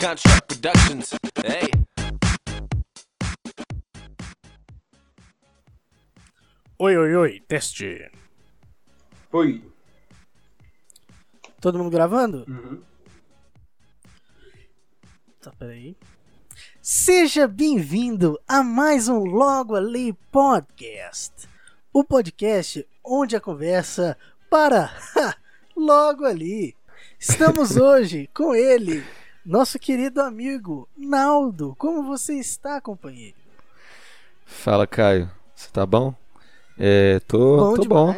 Contract Productions. Hey. Oi, oi, oi, teste. Oi. Todo mundo gravando? Uhum. Tá, peraí. Seja bem-vindo a mais um Logo Ali Podcast. O podcast onde a conversa para logo ali. Estamos hoje com ele, nosso querido amigo Naldo. Como você está, companheiro? Fala, Caio. Você tá bom? É, tô, tô bom.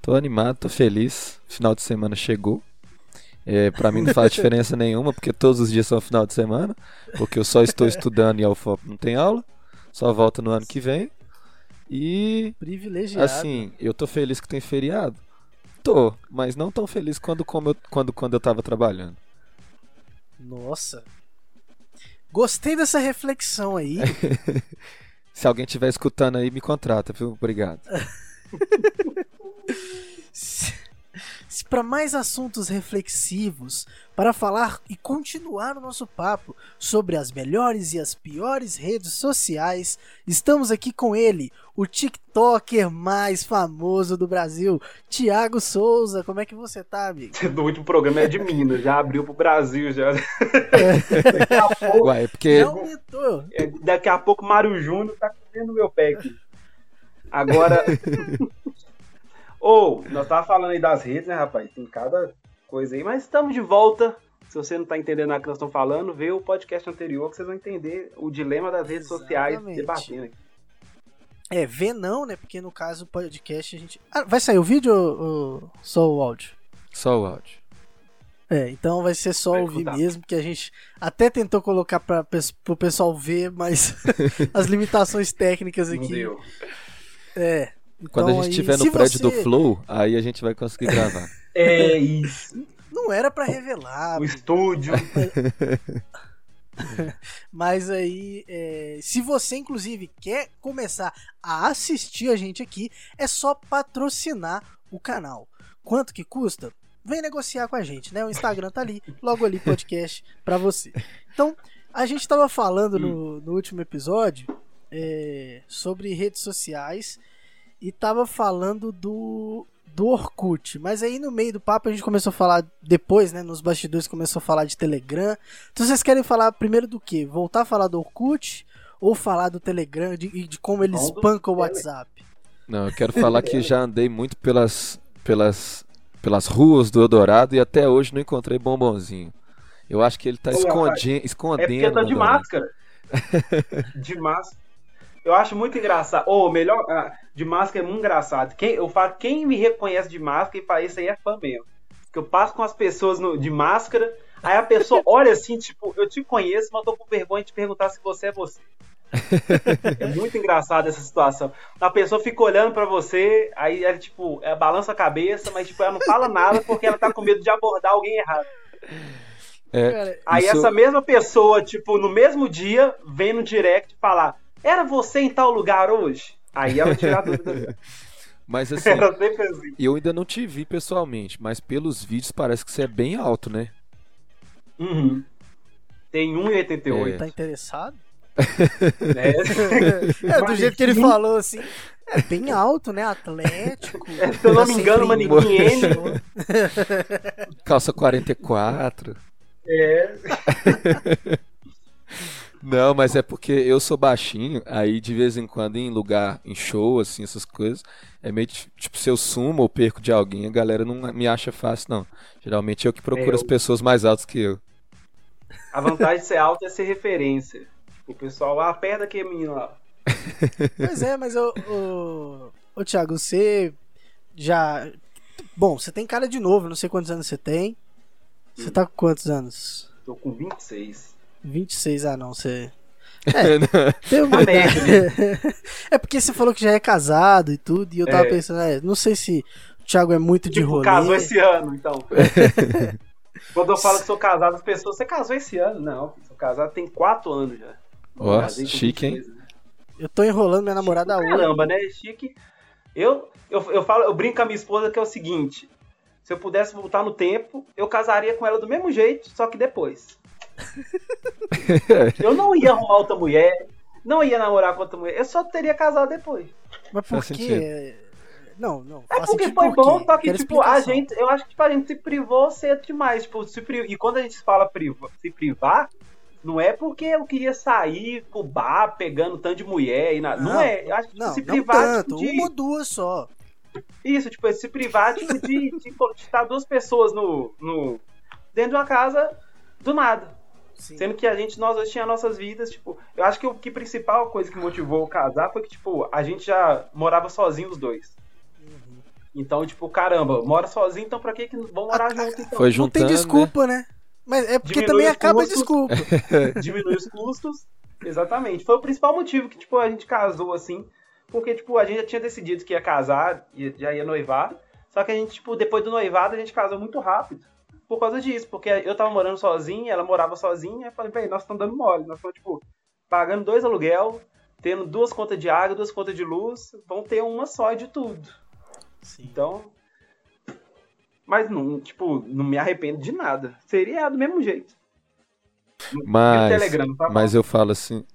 Tô animado, tô feliz. Final de semana chegou. É, para mim não faz diferença nenhuma, porque todos os dias são final de semana, porque eu só estou estudando e a UFOP não tem aula, só volta no ano que vem. E Privilegiado. assim, eu tô feliz que tem feriado. Tô, mas não tão feliz quando, como eu, quando, quando eu tava trabalhando. Nossa. Gostei dessa reflexão aí. Se alguém estiver escutando aí, me contrata, viu? Obrigado. Se, para mais assuntos reflexivos, para falar e continuar o nosso papo sobre as melhores e as piores redes sociais, estamos aqui com ele, o TikToker mais famoso do Brasil, Thiago Souza. Como é que você tá, amigo? Do último programa é de Minas, já abriu pro Brasil já. daqui, a pouco, Ué, é porque Já aumentou. é, daqui a pouco Mário Júnior tá comendo meu pé aqui. Agora. Ou, nós tava falando aí das redes, né, rapaz? Tem cada coisa aí, mas estamos de volta. Se você não tá entendendo nada que nós estamos falando, vê o podcast anterior que vocês vão entender o dilema das redes sociais Exatamente. debatendo aqui. É, ver não, né? Porque no caso o podcast a gente. Ah, vai sair o vídeo ou, ou só o áudio? só o áudio. É, então vai ser só Vai ouvir escutar. mesmo, que a gente até tentou colocar para o pessoal ver, mas as limitações técnicas Não aqui. deu. É. Então, Quando a gente aí, estiver no prédio do você- Flow, aí a gente vai conseguir gravar. É isso. Não era pra revelar, O estúdio. mas aí, é, se você inclusive quer começar a assistir a gente aqui, é só patrocinar o canal. Quanto que custa? Vem negociar com a gente, né? O Instagram tá ali, logo ali podcast pra você. Então, a gente tava falando no, no último episódio é, sobre redes sociais e tava falando do do Orkut, mas aí no meio do papo a gente começou a falar depois, né, nos bastidores começou a falar de Telegram. Então vocês querem falar primeiro do que? Voltar a falar do Orkut ou falar do Telegram de, e de como ele espanca o WhatsApp? Não, eu quero falar que já andei muito pelas, pelas, pelas ruas do Eldorado e até hoje não encontrei bombonzinho. Eu acho que ele tá Ô, escondi- É porque escondendo. tá de máscara. De máscara. Eu acho muito engraçado. Ou melhor, ah, de máscara é muito engraçado. Quem, eu falo, quem me reconhece de máscara e fala, isso aí é fã mesmo. Que eu passo com as pessoas no- de máscara, aí a pessoa olha assim, tipo, eu te conheço, mas tô com vergonha de perguntar se você é você. É muito engraçado essa situação. A pessoa fica olhando pra você, aí ela, tipo, ela balança a cabeça, mas tipo, ela não fala nada porque ela tá com medo de abordar alguém errado. É, Aí Isso- essa mesma pessoa, tipo, no mesmo dia, vem no direct falar: Era você em tal lugar hoje? Aí ela tira a dúvida. mas assim, Era sempre assim. eu ainda não te vi pessoalmente, mas pelos vídeos parece que você é bem alto, né? Uhum. Tem 1,88. tá interessado? né? É, do jeito que ele falou assim, é bem alto, né? Atlético. Se eu não me engano, Tá manequim frio. N. Calça 44. É. Não, mas é porque eu sou baixinho, aí de vez em quando em lugar, em show, assim, essas coisas, é meio ti- tipo, se eu sumo ou perco de alguém, a galera não me acha fácil, não. Geralmente eu que procuro É, as eu- pessoas mais altas que eu. A vantagem de ser alto é ser referência. O pessoal lá, perto daquele menino lá. Pois é, mas ô, ô, ô Thiago, você já. Bom, você tem cara de novo, não sei quantos anos você tem. Você tá com quantos anos? Tô com 26. 26, ah não, você. É, Tem uma médio, É porque você falou que já é casado e tudo, e eu tava É. pensando, é, não sei se o Thiago é muito de Tipo, rolê. casou esse ano, então. Quando eu falo que sou casado, as pessoas, você casou esse ano? Não, sou casado tem 4 anos já. Ó, chique, hein? 22, né? Eu tô enrolando minha namorada hoje. Caramba, né? Chique. Eu, eu, eu, falo, eu brinco com a minha esposa que é o seguinte: se eu pudesse voltar no tempo, eu casaria com ela do mesmo jeito, só que depois. Eu não ia arrumar outra mulher, não ia namorar com outra mulher, eu só teria casado depois. Mas por quê? Não, não. É porque foi por bom, só que, Quero tipo, a explicação. gente, eu acho que tipo, a gente se privou cedo demais, tipo, se pri... e quando a gente fala priva... se privar, não é porque eu queria sair pro bar pegando tanto de mulher e nada. Não, Não, é. Eu acho que Não, se não privar tanto. tipo, de. Uma ou duas só. Isso, tipo, se privar tipo, de, de, de estar duas pessoas no, no. dentro de uma casa do nada. Sim. Sendo que a gente, nós dois tinha nossas vidas, tipo, eu acho que o que principal coisa que motivou o casar foi que, tipo, a gente já morava sozinho os dois. Uhum. Então, tipo, caramba, mora sozinho, então pra que que vão morar junto então? Foi Não juntando. tem né? desculpa, né? Mas é porque Diminui também acaba a custos. desculpa. Diminui os custos. Exatamente. Foi o principal motivo que, tipo, a gente casou assim. Porque, tipo, a gente já tinha decidido que ia casar, ia- já ia noivar. Só que a gente, tipo, depois do noivado, a gente casou muito rápido. Por causa disso. Porque eu tava morando sozinho, ela morava sozinha. Eu falei, véi, nós estamos dando mole. Nós estamos, tipo, pagando dois aluguel, tendo duas contas de água, duas contas de luz. Vão ter uma só de tudo. Sim. Então. Mas não, tipo, não me arrependo de nada. Seria do mesmo jeito. Mas, Telegram, tá mas eu falo assim.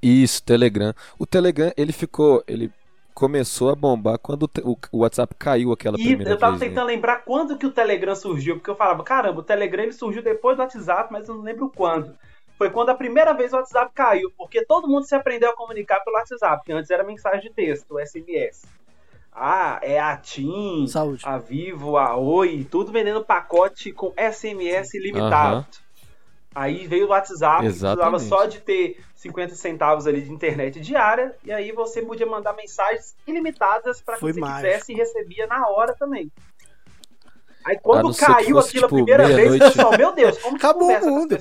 Isso, Telegram. O Telegram, ele ficou. Ele começou a bombar quando o WhatsApp caiu aquela E primeira eu tava vez. né? tentando lembrar quando que o Telegram surgiu, porque eu falava, caramba, o Telegram ele surgiu depois do WhatsApp, mas eu não lembro quando. Foi quando a primeira vez o WhatsApp caiu, porque todo mundo se aprendeu a comunicar pelo WhatsApp, que antes era mensagem de texto, SMS. Ah, é a TIM, Saúde. a Vivo, a Oi, tudo vendendo pacote com SMS ilimitado. Aham. Aí veio o WhatsApp, precisava só de ter 50 centavos ali de internet diária, e aí você podia mandar mensagens ilimitadas para quem você mágico. quisesse e recebia na hora também. Aí quando que caiu fosse, aquilo tipo, a primeira vez, o meia-noite. pessoal, meu Deus, como que Acabou o mundo.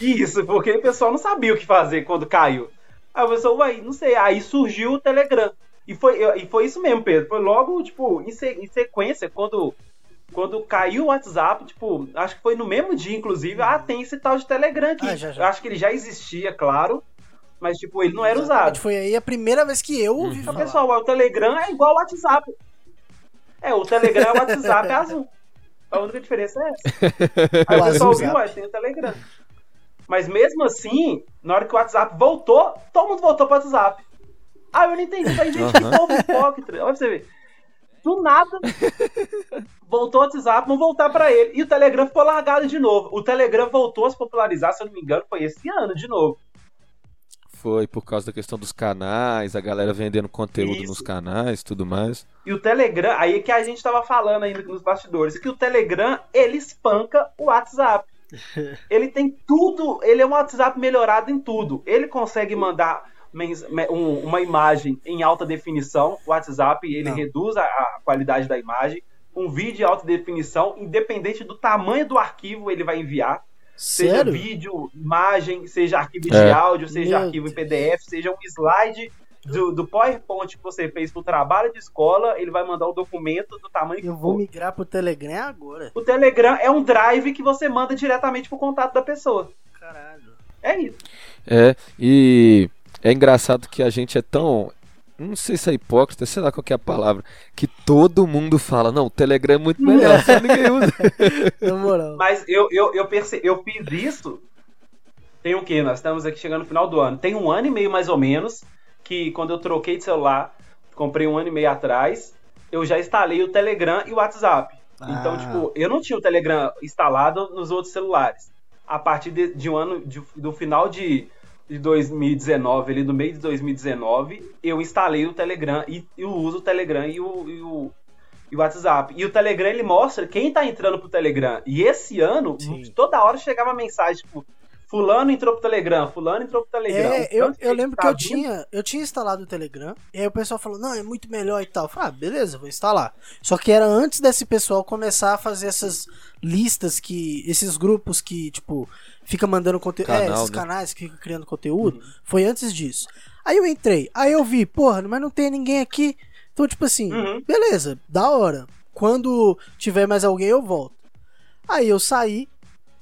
Isso, porque o pessoal não sabia o que fazer quando caiu. Aí o pessoal, uai, não sei, aí surgiu o Telegram. E foi, e foi isso mesmo, Pedro. Foi logo, tipo, em, se- em sequência, quando, quando caiu o WhatsApp, tipo, acho que foi no mesmo dia, inclusive, ah, tem esse tal de Telegram aqui. Ah, já, já. Acho que ele já existia, claro, mas, tipo, ele não era Exatamente, usado. Foi aí a primeira vez que eu ouvi falar. pessoal, o Telegram é igual ao WhatsApp. É, o Telegram é o WhatsApp é azul. A única diferença é essa. Aí O pessoal viu, ué, tem o Telegram. Mas mesmo assim, na hora que o WhatsApp voltou, todo mundo voltou pro WhatsApp. Ah, eu não entendi. Falei, gente, que Aham. povo hipócrita. Olha pra você ver. Do nada, voltou o WhatsApp, vamos voltar pra ele. E o Telegram ficou largado de novo. O Telegram voltou a se popularizar, se eu não me engano, foi esse ano de novo. Foi por causa da questão dos canais, a galera vendendo conteúdo Isso. nos canais e tudo mais. E o Telegram, aí é que a gente tava falando ainda nos bastidores, que o Telegram, ele espanca o WhatsApp. Ele tem tudo, ele é um WhatsApp melhorado em tudo. Ele consegue mandar uma imagem em alta definição, o WhatsApp, ele Não. reduz a, a qualidade da imagem. Um vídeo em alta definição, independente do tamanho do arquivo, ele vai enviar. Seja Sério? vídeo, imagem, seja arquivo de É. áudio, seja Meu arquivo em. PDF, seja um slide do, do PowerPoint que você fez pro trabalho de escola, ele vai mandar o documento do tamanho que Eu vou for. migrar pro Telegram agora. O Telegram é um drive que você manda diretamente pro contato da pessoa. Caralho. É isso. É, e é engraçado que a gente é tão. Não sei se é hipócrita, sei lá qual que é a palavra. Que todo mundo fala, não, o Telegram é muito melhor, só ninguém usa. Na moral. Mas eu, eu, eu, perce... eu fiz isso. Tem o quê? Nós estamos aqui chegando no final do ano. Tem um ano e meio mais ou menos. Que quando eu troquei de celular, comprei um ano e meio atrás, eu já instalei o Telegram e o WhatsApp. Então, Ah. tipo, eu não tinha o Telegram instalado nos outros celulares. A partir de, de um ano, de- do final de, de 2019, ali do meio de 2019, eu instalei o Telegram e eu uso o Telegram e o, e o, e o WhatsApp. E o Telegram ele mostra quem tá entrando pro Telegram. E esse ano, Sim. toda hora chegava mensagem, tipo, fulano entrou pro Telegram, fulano entrou pro Telegram. É, eu, eu lembro tá que eu vindo- tinha, eu tinha instalado o Telegram, e aí o pessoal falou, não, é muito melhor e tal. Eu falei, ah, beleza, vou instalar. Só que era antes desse pessoal começar a fazer essas listas que. esses grupos que, tipo, fica mandando conteúdo. É, esses né? canais que ficam criando conteúdo. Foi antes disso. Aí eu entrei, aí eu vi, porra, mas não tem ninguém aqui. Então, tipo assim, Uhum. beleza, da hora. Quando tiver mais alguém, eu volto. Aí eu saí.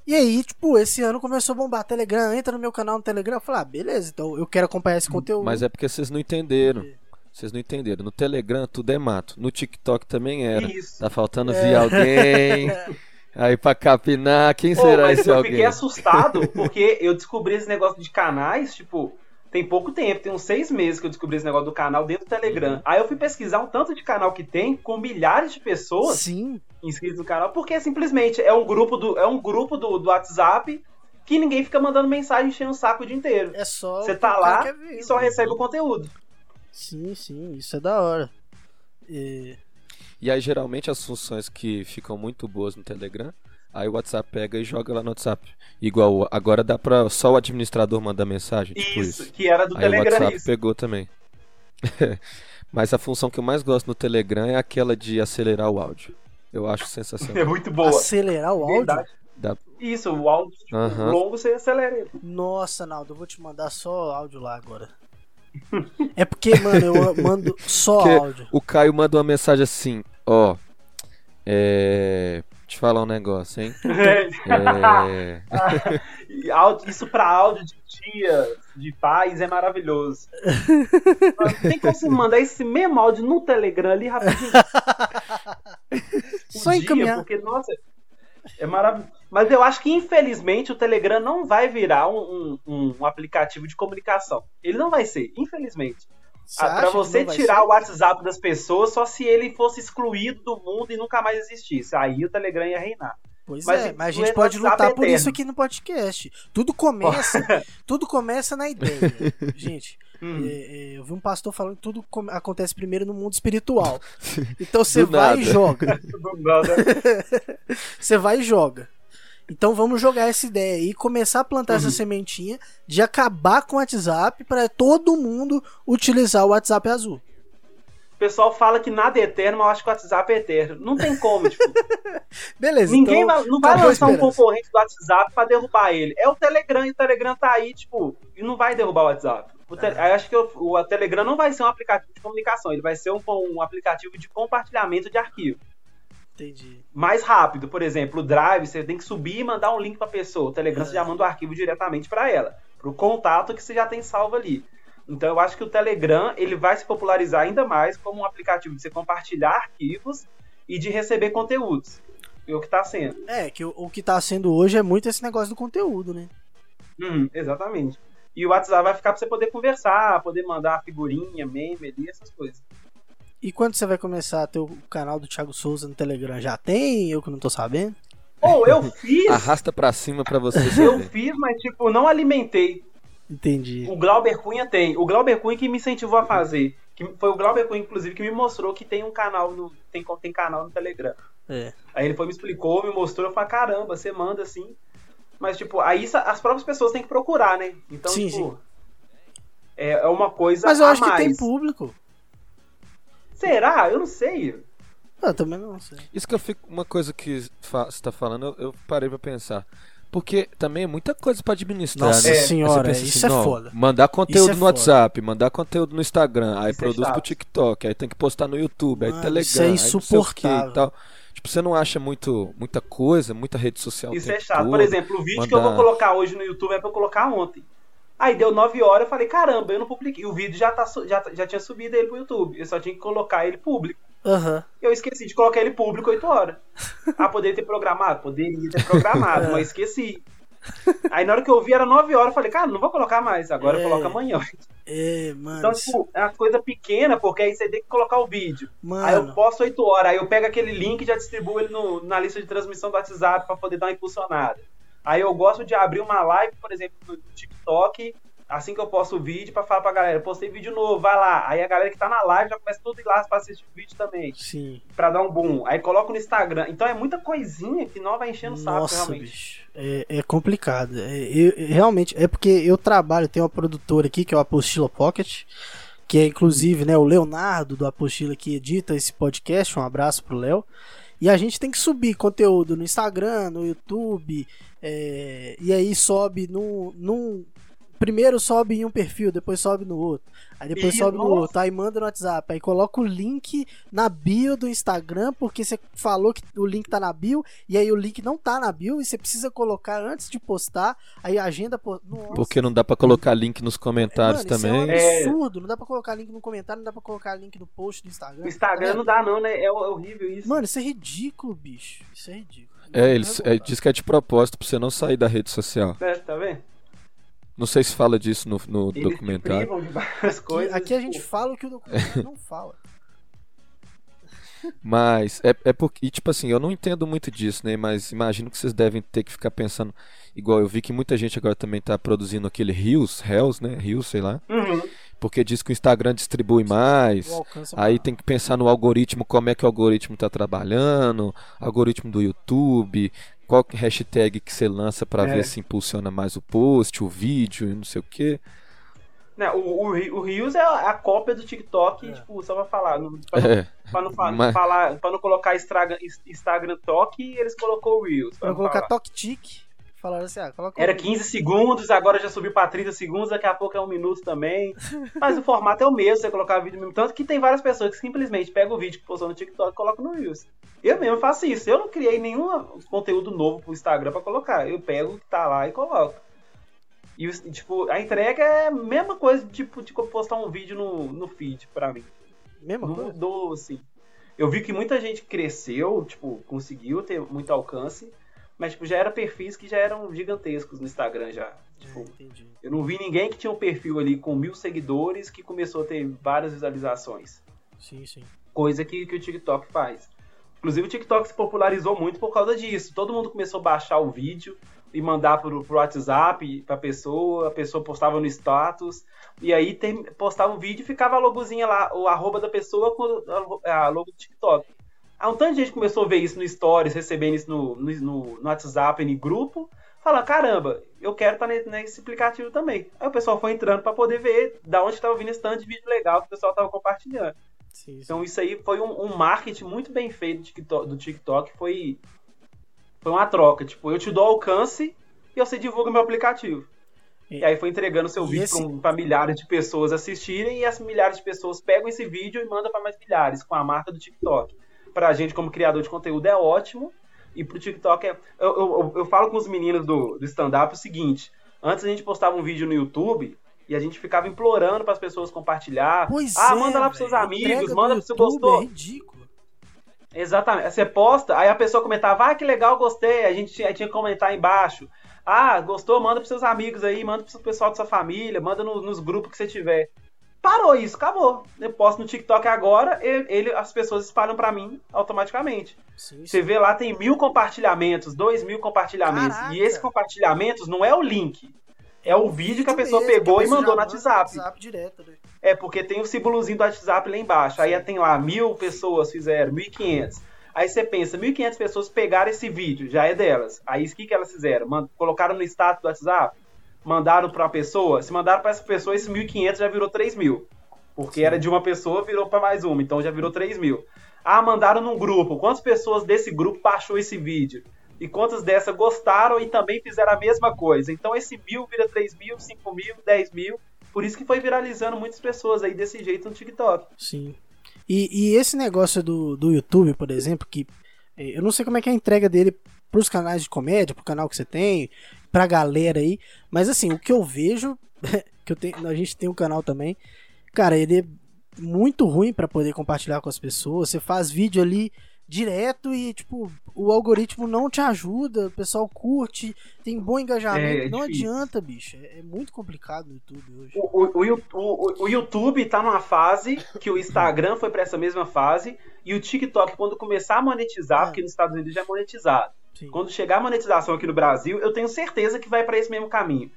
E aí, tipo, esse ano começou a bombar Telegram, entra no meu canal no Telegram. Eu falei, ah, beleza, então eu quero acompanhar esse conteúdo. Mas é porque vocês não entenderam. Vocês não entenderam. No Telegram tudo é mato. No TikTok também era. Isso. Tá faltando É. ver alguém. Aí pra capinar, quem Pô, será mas esse eu alguém? fiquei assustado porque eu descobri esse negócio de canais, tipo, tem pouco tempo, tem uns seis meses que eu descobri esse negócio do canal dentro do Telegram. Uhum. Aí eu fui pesquisar um tanto de canal que tem, com milhares de pessoas Sim. inscritos no canal, porque simplesmente é um grupo do, é um grupo do, do WhatsApp que ninguém fica mandando mensagem enchendo o saco o dia inteiro. É só. Você o tá lá ver, e só né? recebe o conteúdo. Sim, sim, isso é da hora. É, E aí, geralmente, as funções que ficam muito boas no Telegram, aí o WhatsApp pega e joga lá no WhatsApp. Igual, agora dá pra só o administrador mandar mensagem, tipo Isso, isso. que era do Aí o Telegram WhatsApp isso. pegou também. Mas a função que eu mais gosto no Telegram é aquela de acelerar o áudio. Eu acho É sensacional. muito boa. acelerar o áudio? Verdade. Dá- Isso, o áudio tipo, Aham. longo você acelera ele. Nossa, Naldo, eu vou te mandar só áudio lá agora. É porque, mano, eu mando só Porque áudio. o Caio manda uma mensagem assim, ó. É. Te falar um negócio, hein? É. Áudio- Isso pra áudio de dia, de paz, é maravilhoso. Tem como você mandar esse mesmo áudio no Telegram ali rapidinho? Só encaminhar. Porque, nossa, é maravilhoso. Mas eu acho que, infelizmente, o Telegram não vai virar um, um- um aplicativo de comunicação. Ele não vai ser, infelizmente. Você Ah, você tirar ser? o WhatsApp das pessoas só se ele fosse excluído do mundo e nunca mais existisse. Aí o Telegram ia reinar. Pois Mas é, mas a gente pode lutar é por isso aqui no podcast. Tudo começa, tudo começa na ideia. Gente, Hum. é, é, eu vi um pastor falando que tudo acontece primeiro no mundo espiritual. Então você vai nada. e joga. Você vai e joga. Então vamos jogar essa ideia aí, começar a plantar Uhum. essa sementinha de acabar com o WhatsApp para todo mundo utilizar o WhatsApp azul. O pessoal fala que nada é eterno, mas eu acho que o WhatsApp é eterno. Não tem como, tipo, Beleza, ninguém então, vai, não vai lançar um esperança. concorrente do WhatsApp pra derrubar ele. É o Telegram e o Telegram tá aí, tipo, e não vai derrubar o WhatsApp. O te- Ah. acho que o, o Telegram não vai ser um aplicativo de comunicação, ele vai ser um, um aplicativo de compartilhamento de arquivo. Entendi. mais rápido. Por exemplo, o Drive, você tem que subir e mandar um link pra pessoa. O Telegram você já manda o arquivo diretamente para ela, pro contato que você já tem salvo ali. Então eu acho que o Telegram ele vai se popularizar ainda mais como um aplicativo de você compartilhar arquivos e de receber conteúdos. É o que tá sendo. É, que o, o que tá sendo hoje é muito esse negócio do conteúdo, né? Uhum, exatamente. E o WhatsApp vai ficar pra você poder conversar, poder mandar figurinha, meme ali, essas coisas. E quando você vai começar a ter o canal do Thiago Souza no Telegram? Já tem? Eu que não tô sabendo. Ou eu fiz, Arrasta pra cima pra você eu saber. fiz, mas tipo, não alimentei. Entendi. O Glauber Cunha tem. O Glauber Cunha que me incentivou a fazer. Que foi o Glauber Cunha, inclusive, que me mostrou que tem um canal no. Tem, tem canal no Telegram. É. Aí ele foi, me explicou, me mostrou, eu falei, caramba, você manda assim. Mas, tipo, aí as próprias pessoas têm que procurar, né? Então, Sim, tipo. É, é uma coisa. Mas eu a acho que mais. tem público. Será? Eu não sei. Eu também não sei. Isso que eu fico. Uma coisa que você tá falando, eu, eu parei pra pensar. Porque também é muita coisa pra administrar, Nossa né? É. senhora, Aí você pensa isso assim, é foda. Mandar conteúdo é no foda. WhatsApp, mandar conteúdo no Instagram, aí Isso é produz pro chato. TikTok, aí tem que postar no YouTube, aí Mano, Telegram, isso é aí não sei o quê insuportável. e tal. Tipo, você não acha muito, muita coisa, muita rede social. Isso é chato. Por todo? exemplo, o vídeo que eu vou mandar- colocar hoje no YouTube é pra eu colocar ontem. Aí deu 9 horas, eu falei, caramba, eu não publiquei. O vídeo já, tá, já, já tinha subido ele pro YouTube. Eu só tinha que colocar ele público. Aham. Eu esqueci de colocar ele público 8 horas. Ah, poderia ter programado? Poderia ter programado, mas esqueci. Aí na hora que eu vi era 9 horas, eu falei, cara, não vou colocar mais, agora É. eu coloco amanhã. É, mano. Então, tipo, é uma coisa pequena, porque aí você tem que colocar o vídeo. Aí eu mano. posto 8 horas, aí eu pego aquele link e já distribuo ele no- na lista de transmissão do WhatsApp pra poder dar uma impulsionada. Aí eu gosto de abrir uma live, por exemplo, no TikTok, assim que eu posto o vídeo, pra falar pra galera, postei vídeo novo, vai lá. Aí a galera que tá na live já começa tudo ir lá pra assistir o vídeo também, Sim. pra dar um boom. Aí coloco no Instagram. Então é muita coisinha que não vai enchendo o saco, Nossa, realmente. bicho. É, é complicado. É, eu- realmente, é porque eu trabalho, tem uma produtora aqui que é o Apostila Pocket, que é inclusive né, o Leonardo do Apostila que edita esse podcast. Um abraço pro Léo. E a gente tem que subir conteúdo no Instagram, no YouTube, é, e aí sobe num, num primeiro sobe em um perfil, depois sobe no outro. Aí depois Ih, sobe no nossa. outro, aí manda no WhatsApp, aí coloca o link na bio do Instagram, porque você falou que o link tá na bio, e aí o link não tá na bio, e você precisa colocar antes de postar, aí a agenda. Porque não dá pra colocar link nos comentários Mano, isso também. É um É. absurdo, não dá pra colocar link no comentário, não dá pra colocar link no post do Instagram. O Instagram não dá, não, né? É horrível isso. Mano, isso é ridículo, bicho. Isso é ridículo. É, eles é, diz que é de propósito pra você não sair da rede social. É, tá vendo? Não sei se fala disso no, no Eles documentário. de várias coisas. Aqui a tipo, gente fala o que o documentário não fala. Mas é, é porque, e, tipo assim, eu não entendo muito disso, né? Mas imagino que vocês devem ter que ficar pensando. Igual eu vi que muita gente agora também tá produzindo aquele Reels, Reels, né? Reels, sei lá. Uhum. Porque diz que o Instagram distribui mais. É Aí tem que pensar no algoritmo, como é que o algoritmo tá trabalhando, algoritmo do YouTube, qual é hashtag que você lança pra É. ver se impulsiona mais o post, o vídeo e não sei o que. Né, o, o, o Reels é a a cópia do TikTok, É. tipo, só pra falar. Não, pra, não, É, pra não fa- Mas- falar, pra não colocar Instagram, Instagram Talk, eles colocou o Reels. pra Pra não colocar toque tic, falaram assim, ah, coloca Era o- 15 segundos, agora já subiu pra 30 segundos, daqui a pouco é um minuto também. Mas o formato é o mesmo, você colocar vídeo mesmo. Tanto que tem várias pessoas que simplesmente pegam o vídeo que postou no TikTok e colocam no Reels. Eu mesmo faço isso. Eu não criei nenhum conteúdo novo pro Instagram pra colocar. Eu pego o que tá lá e coloco. E, e, tipo, a entrega é a mesma coisa, tipo, de postar um vídeo no, no feed pra mim. Mesma Não coisa? mudou, assim. Eu vi que muita gente cresceu, tipo, conseguiu ter muito alcance, mas, tipo, já era perfis que já eram gigantescos no Instagram já. Tipo, É, entendi. eu não vi ninguém que tinha um perfil ali com mil seguidores que começou a ter várias visualizações. Sim, sim. Coisa que, que o TikTok faz. Inclusive o TikTok se popularizou muito por causa disso. Todo mundo começou a baixar o vídeo e mandar pro, pro WhatsApp pra pessoa, a pessoa postava no status, e aí tem, postava um vídeo e ficava a logozinha lá, o arroba da pessoa com a logo do TikTok. Aí um tanto de gente começou a ver isso no Stories, recebendo isso no, no, no- WhatsApp, no grupo, falando, caramba, eu quero estar nesse, aplicativo também. Aí o pessoal foi entrando pra poder ver da onde estava vindo esse tanto de vídeo legal que o pessoal tava compartilhando. sim, sim. Então isso aí foi um, um marketing muito bem feito do TikTok, do TikTok, foi, foi uma troca. Tipo, eu te dou alcance e você divulga meu aplicativo. E- E aí foi entregando seu vídeo esse- para milhares de pessoas assistirem e as milhares de pessoas pegam esse vídeo e mandam para mais milhares com a marca do TikTok. Pra gente, como criador de conteúdo, é ótimo. E pro TikTok é. Eu, eu, eu- falo com os meninos do, do stand-up o seguinte: antes a gente postava um vídeo no YouTube e a gente ficava implorando para as pessoas compartilhar. Pois ah, é, manda lá pros seus velho. amigos, manda pro seu gostou. É ridículo. Exatamente. Você posta, aí a pessoa comentava, ah, que legal, gostei. A gente tinha, tinha que comentar embaixo. Ah, gostou? Manda pros seus amigos aí, manda pro pessoal da sua família, manda no- nos grupos que você tiver. Parou isso, acabou. Eu posto no TikTok agora, ele, ele- as pessoas espalham pra mim automaticamente. Sim, Você sim. vê lá, tem mil compartilhamentos, dois mil compartilhamentos. Caraca. E esses compartilhamentos não é o link. É o vídeo que a pessoa mesmo, pegou a e pessoa mandou já no WhatsApp. WhatsApp direto, né? É, porque tem o símbolozinho do WhatsApp lá embaixo. Aí tem lá, mil pessoas fizeram, 1.500. Aí você pensa, 1.500 pessoas pegaram esse vídeo, já é delas. Aí o que, que elas fizeram? Colocaram no status do WhatsApp, mandaram pra uma pessoa. Se mandaram pra essa pessoa, esse 1.500 já virou 3 mil. Porque era de uma pessoa, virou pra mais uma, então já virou 3 mil. Ah, mandaram num grupo. Quantas pessoas desse grupo baixou esse vídeo? E quantas dessas gostaram e também fizeram a mesma coisa? Então esse mil vira 3 mil, 5 mil, 10 mil. Por isso que foi viralizando muitas pessoas aí desse jeito no TikTok. Sim. E, e esse negócio do, do YouTube, por exemplo, que eh, eu não sei como é que é a entrega dele pros canais de comédia, pro canal que você tem, pra galera aí, mas assim, o que eu vejo, que eu tenho, a gente tem um canal também, cara, ele é muito ruim pra poder compartilhar com as pessoas. Você faz vídeo ali direto e, tipo, o algoritmo não te ajuda, o pessoal curte, tem bom engajamento. É, é não adianta, bicho. É, é muito complicado no YouTube hoje. O, o, o, o- YouTube tá numa fase que o Instagram foi pra essa mesma fase e o TikTok, quando começar a monetizar, É. porque nos Estados Unidos já é monetizado, Sim. quando chegar a monetização aqui no Brasil, eu tenho certeza que vai pra esse mesmo caminho.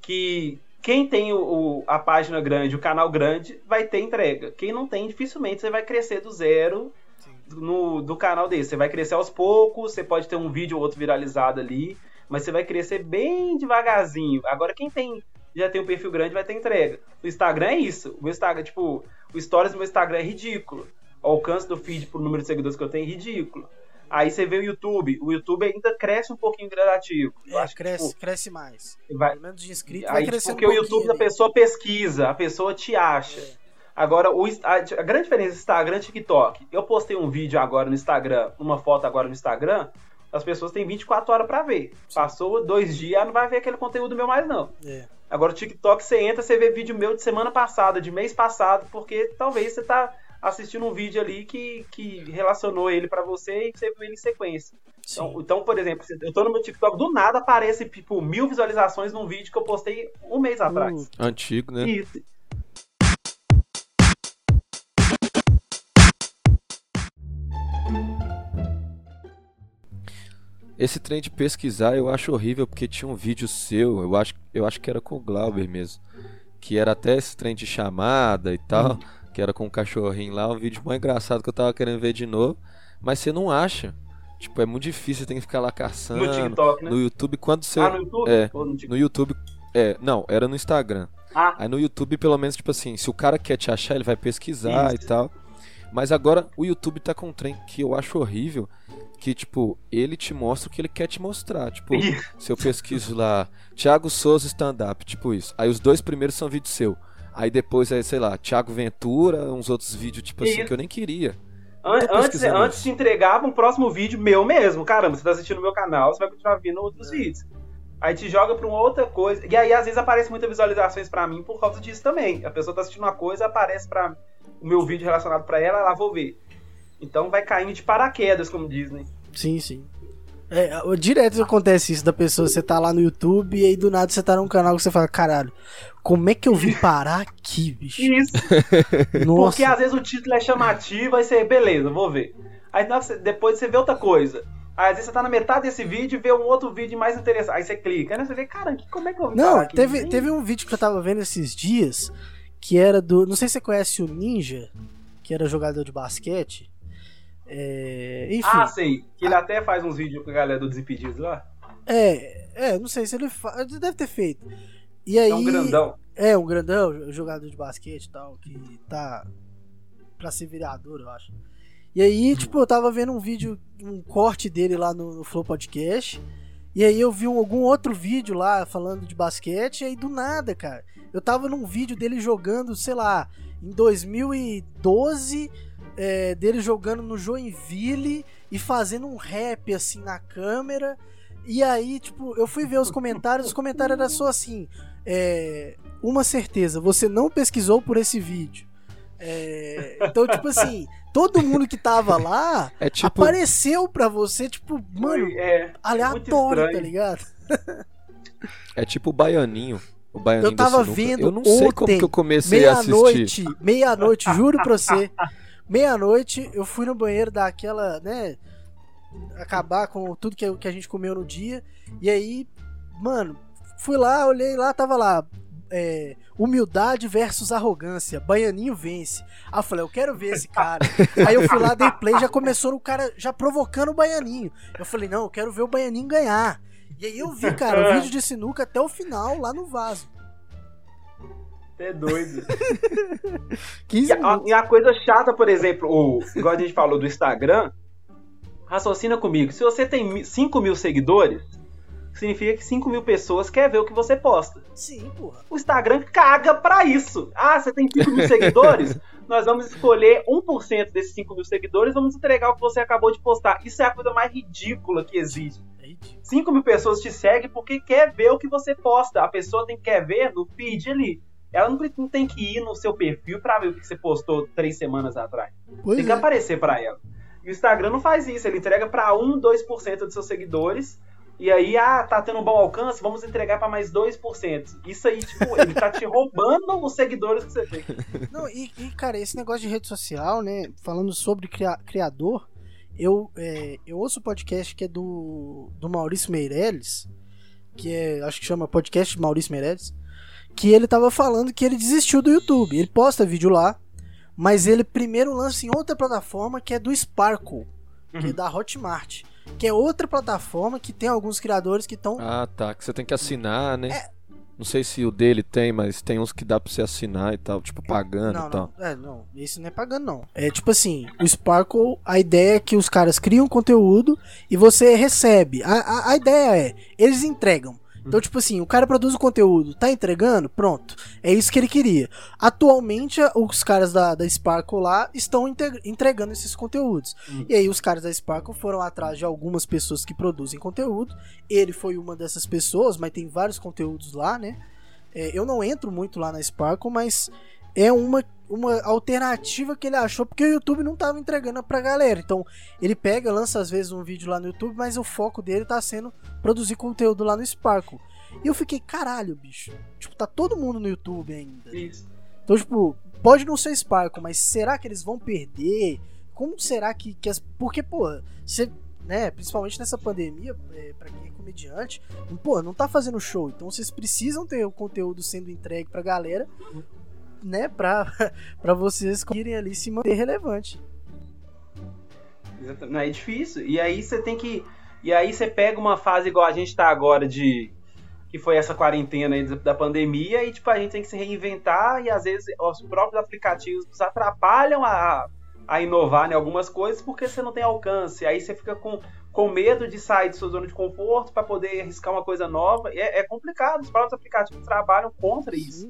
Que quem tem o, o- a página grande, o canal grande, vai ter entrega. Quem não tem, dificilmente você vai crescer do zero no, do canal desse. Você vai crescer aos poucos, você pode ter um vídeo ou outro viralizado ali, mas você vai crescer bem devagarzinho. Agora, quem tem já tem um perfil grande vai ter entrega. O Instagram é isso. O Instagram, tipo, o stories do meu Instagram é ridículo. O alcance do feed pro número de seguidores que eu tenho é ridículo. Aí você vê o YouTube, o YouTube ainda cresce um pouquinho gradativo. Eu É, acho que, cresce, tipo, cresce mais. vai, Pelo menos de inscrito vai aí, tipo, crescendo porque um o YouTube a pessoa pesquisa, a pessoa te acha. É. Agora, o, a, a grande diferença Instagram e TikTok. Eu postei um vídeo agora no Instagram, uma foto agora no Instagram, as pessoas têm 24 horas pra ver. Passou dois dias, não vai ver aquele conteúdo meu mais, não. É. Agora o TikTok, você entra, você vê vídeo meu de semana passada, de mês passado, porque talvez você tá assistindo um vídeo ali que, que relacionou ele pra você e você viu ele em sequência. Então, então, por exemplo, eu tô no meu TikTok, do nada aparece, tipo, mil visualizações num vídeo que eu postei um mês atrás. Uh, Antigo, né? Isso. Esse trem de pesquisar eu acho horrível porque tinha um vídeo seu, eu acho, eu acho que era com o Glauber mesmo. Que era até esse trem de chamada e tal, que era com o cachorrinho lá, um vídeo mais engraçado que eu tava querendo ver de novo, mas você não acha. Tipo, é muito difícil, você tem que ficar lá caçando. No TikTok, né? No YouTube, quando você. Ah, no YouTube? É, no no YouTube. É, não, era no Instagram. Ah, Aí no YouTube, pelo menos, tipo assim, se o cara quer te achar, ele vai pesquisar Isso. e tal. Mas agora o YouTube tá com um trem que eu acho horrível. Que, tipo, ele te mostra o que ele quer te mostrar. Tipo, se eu pesquiso lá, Thiago Souza stand-up, tipo isso. Aí os dois primeiros são vídeo seu. Aí depois é, sei lá, Thiago Ventura, uns outros vídeos, tipo assim, que eu nem queria. An- antes, antes te entregava um próximo vídeo meu mesmo. Caramba, você tá assistindo o meu canal, você vai continuar vendo outros É. vídeos. Aí te joga pra uma outra coisa. E aí, às vezes, aparece muitas visualizações pra mim por causa disso também. A pessoa tá assistindo uma coisa, aparece pra o meu vídeo relacionado pra ela, lá vou ver. Então vai caindo de paraquedas, como dizem. Sim, sim. É, o- direto acontece isso da pessoa, você tá lá no YouTube e aí do nada você tá num canal que você fala, caralho, como é que eu vim parar aqui, bicho? Isso. Nossa. Porque às vezes o título é chamativo, aí você, beleza, vou ver. Aí depois você vê outra coisa. Aí às vezes você tá na metade desse vídeo e vê um outro vídeo mais interessante. Aí você clica, aí você vê, cara, que- como é que eu vim parar Não, aqui? teve, teve um vídeo que eu tava vendo esses dias que era do. Não sei se você conhece o Ninja, que era jogador de basquete. É, enfim. Ah, sei. Que ele até faz uns vídeos com a galera do Desimpedidos lá. É, é, não sei se ele fa... ele deve ter feito. E aí, É um grandão. É, um grandão, jogador de basquete e tal, que tá pra ser vereador, eu acho. E aí, tipo, eu tava vendo um vídeo, um corte dele lá no, no Flow Podcast. E aí eu vi um- algum outro vídeo lá falando de basquete, e aí do nada, cara. Eu tava num vídeo dele jogando, sei lá, em 2012, é, dele jogando no Joinville e fazendo um rap assim na câmera. E aí, tipo, eu fui ver os comentários, os comentários eram só assim. É, uma certeza, você não pesquisou por esse vídeo. É, então, tipo assim, todo mundo que tava lá É tipo. apareceu pra você, tipo, mano, é, aleatório, estranho. tá ligado? É tipo o Baianinho. O Baianinho Eu tava vendo Eu não sei como que eu comecei a assistir. Meia-noite, meia-noite, juro pra você. Meia-noite, eu fui no banheiro dar aquela, né? Acabar com tudo que, que a gente comeu no dia. E aí, mano, fui lá, olhei lá, tava lá. é, humildade versus arrogância. Baianinho vence. Aí eu falei, eu quero ver esse cara. aí eu fui lá, dei play, já começou no cara já provocando o Baianinho. Eu falei, não, eu quero ver o Baianinho ganhar. E aí eu vi, cara, o vídeo de sinuca até o final, lá no vaso. É doido. 15 E a, e a coisa chata, por exemplo, o, igual a gente falou do Instagram, raciocina comigo. Se você tem mi- 5 mil seguidores, significa que 5 mil pessoas querem ver o que você posta. Sim, porra. O Instagram caga pra isso. Ah, você tem 5 mil seguidores? Nós vamos escolher 1% desses 5 mil seguidores e vamos entregar o que você acabou de postar. Isso é a coisa mais ridícula que existe. É ridículo. 5 mil pessoas te seguem porque quer ver o que você posta. A pessoa tem que quer ver no feed ali. Ela não, tem que ir no seu perfil pra ver o que você postou três semanas atrás. Pois tem que é. aparecer pra ela. E o Instagram não faz isso, ele entrega pra 1, 2% dos seus seguidores. E aí, ah, tá tendo um bom alcance, vamos entregar pra mais 2%. Isso aí, tipo, ele tá te roubando os seguidores que você tem. Não, e, e, cara, esse negócio de rede social, né? Falando sobre cria- criador, eu, é, eu ouço o podcast que é do, do Maurício Meirelles, que é, acho que chama podcast Maurício Meirelles, que ele tava falando que ele desistiu do YouTube. Ele posta vídeo lá, mas ele primeiro lança em outra plataforma que é do Sparkle, que é Uhum. da Hotmart. Que é outra plataforma que tem alguns criadores que estão Ah, tá. Que você tem que assinar, né? Não sei se o dele tem, mas tem uns que dá pra você assinar e tal, tipo pagando não, e tal. não, é, não, esse não é pagando não. É tipo assim, o Sparkle, a ideia é que os caras criam conteúdo e você recebe. A, a, a ideia é, eles entregam. Então, tipo assim, o cara produz o conteúdo, tá entregando, pronto. É isso que ele queria. Atualmente, os caras da, da Sparkle lá estão entregando esses conteúdos. Hum. E aí, os caras da Sparkle foram atrás de algumas pessoas que produzem conteúdo. Ele foi uma dessas pessoas, mas tem vários conteúdos lá, né? É, eu não entro muito lá na Sparkle, mas é uma, uma alternativa que ele achou, porque o YouTube não tava entregando pra galera. Então, ele pega, lança às vezes um vídeo lá no YouTube, mas o foco dele tá sendo produzir conteúdo lá no Sparkle. E eu fiquei, caralho, bicho. Tipo, tá todo mundo no YouTube ainda. Isso. Então, tipo, pode não ser Sparkle, mas será que eles vão perder? Como será que, que as. Porque, pô, você. Né, principalmente nessa pandemia, é, para quem é comediante, pô, não tá fazendo show, então vocês precisam ter o conteúdo sendo entregue pra galera, né, pra, pra vocês conseguirem ali se manter relevante. Não é difícil. E aí você tem que. E aí você pega uma fase igual a gente tá agora de. Que foi essa quarentena aí da pandemia, e tipo, a gente tem que se reinventar, e às vezes os próprios aplicativos atrapalham a, a inovar em algumas coisas porque você não tem alcance. Aí você fica com, com medo de sair de sua zona de conforto para poder arriscar uma coisa nova. E é, é complicado, os próprios aplicativos trabalham contra isso.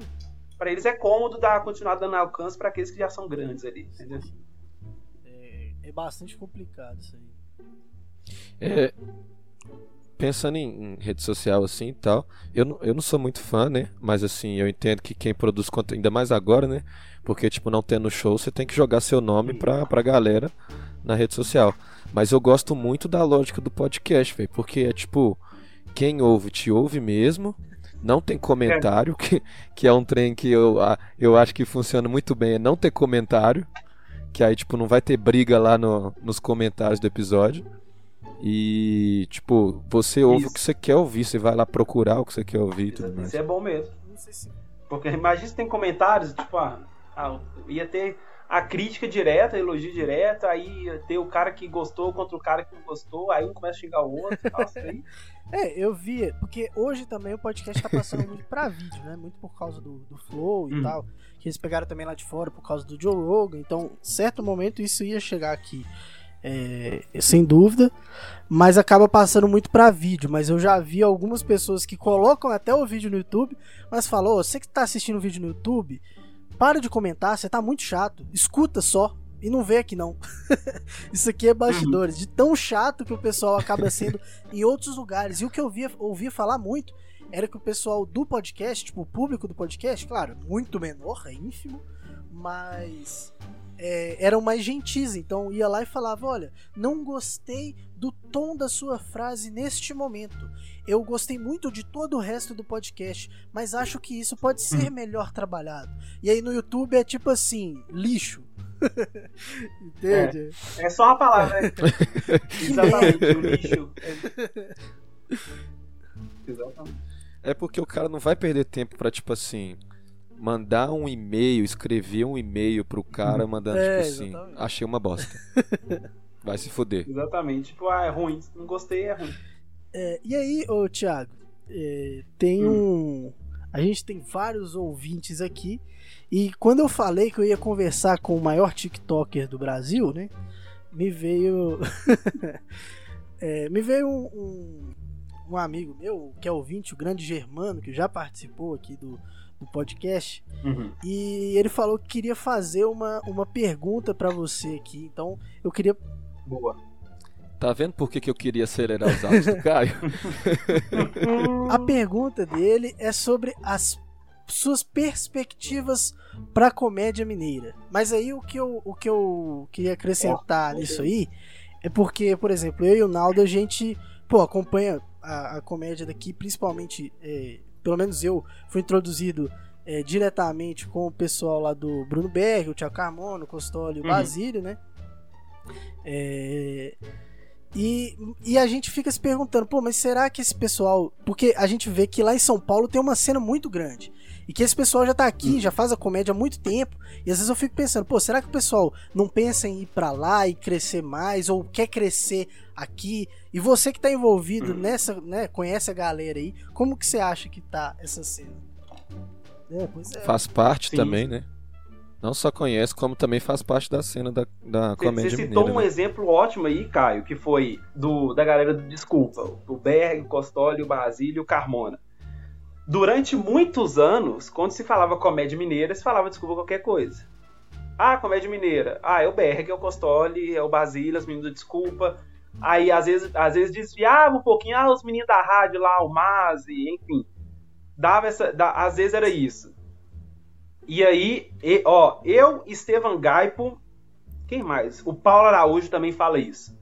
Para eles é cômodo dar, continuar dando alcance para aqueles que já são grandes ali, entendeu? É, é bastante complicado isso aí. É, pensando em, em rede social assim e tal, eu, não- eu não sou muito fã, né? Mas assim, eu entendo que quem produz conteúdo, ainda mais agora, né? Porque, tipo, não tendo show, você tem que jogar seu nome pra, pra galera na rede social. Mas eu gosto muito da lógica do podcast, velho. Porque é tipo, quem ouve, te ouve mesmo. Não tem comentário, que, que é um trem que eu, eu acho que funciona muito bem, é não ter comentário. Que aí, tipo, não vai ter briga lá no, nos comentários do episódio. E, tipo, você ouve Isso. o que você quer ouvir, você vai lá procurar o que você quer ouvir e tudo mais. Isso é bom mesmo. Não sei se. Porque imagina se tem comentários, tipo, ah, ah, ia ter a crítica direta, elogio direto, aí ia ter o cara que gostou contra o cara que não gostou, aí um começa a xingar o outro. Nossa, aí. É, eu vi, porque hoje também o podcast tá passando muito pra vídeo, né? Muito por causa do, do Flow e Uhum. tal. Que eles pegaram também lá de fora por causa do Joe Rogan. Então, certo momento isso ia chegar aqui. é, sem dúvida, mas acaba passando muito pra vídeo. Mas eu já vi algumas pessoas que colocam até o vídeo no YouTube, mas falou: "Ô, você que tá assistindo o vídeo no YouTube, para de comentar, você tá muito chato, escuta só e não vê aqui não. Isso aqui é bastidores, de tão chato que o pessoal acaba sendo em outros lugares. E o que eu via, ouvia falar muito era que o pessoal do podcast, tipo, o público do podcast, claro, muito menor, é ínfimo, mas é, eram mais gentis. Então ia lá e falava: Olha, não gostei do tom da sua frase neste momento. Eu gostei muito de todo o resto do podcast, mas acho que isso pode ser melhor trabalhado. E aí no YouTube é tipo assim: lixo. Entende? É só uma palavra, né? Exatamente, o lixo. É... Exatamente. É porque o cara não vai perder tempo pra, tipo assim, mandar um e-mail, escrever um e-mail pro cara mandando, É, tipo assim, exatamente. achei uma bosta. Vai se fuder. Exatamente. Tipo, ah, é ruim. Não gostei, é ruim. É, e aí, ô Thiago, é, tem um. A gente tem vários ouvintes aqui. E quando eu falei que eu ia conversar com o maior TikToker do Brasil, né? Me veio. é, me veio um, um, um amigo meu, que é ouvinte, o grande Germano, que já participou aqui do, do podcast. Uhum. E ele falou que queria fazer uma, uma pergunta pra você aqui. Então eu queria. Boa. Tá vendo por que, que eu queria acelerar os áudios do Caio? A pergunta dele é sobre as suas perspectivas pra comédia mineira. Mas aí o que eu, o que eu queria acrescentar nisso aí é porque, por exemplo, eu e o Naldo, a gente, pô, acompanha a, a comédia daqui, principalmente, é, pelo menos eu fui introduzido é, diretamente com o pessoal lá do Bruno Berg, o Thiago Carmona, o Costoli e o Uhum. Basílio, né? É, E, e a gente fica se perguntando, pô, mas será que esse pessoal. Porque a gente vê que lá em São Paulo tem uma cena muito grande. E que esse pessoal já tá aqui, já faz a comédia há muito tempo. E às vezes eu fico pensando, pô, será que o pessoal não pensa em ir pra lá e crescer mais? Ou quer crescer aqui? E você que tá envolvido nessa, né, conhece a galera aí, como que você acha que tá essa cena? É, é. Faz parte Sim. também, né? Não só conhece, como também faz parte da cena da, da comédia Você citou mineira, um né? exemplo ótimo aí, Caio, que foi do da galera do Desculpa, o Berg, o Costoli, o Basílio e o Carmona. Durante muitos anos, quando se falava comédia mineira, se falava desculpa qualquer coisa. Ah, comédia mineira. Ah, é o Berg, é o Costoli, é o Basílio, as meninas Desculpa. Aí, às vezes, às vezes desviava um pouquinho, ah, os meninos da rádio lá, o Mazi, enfim. Dava essa. Da, às vezes era isso. E aí, e, ó, eu, Estevam Gaipo, quem mais? O Paulo Araújo também fala isso.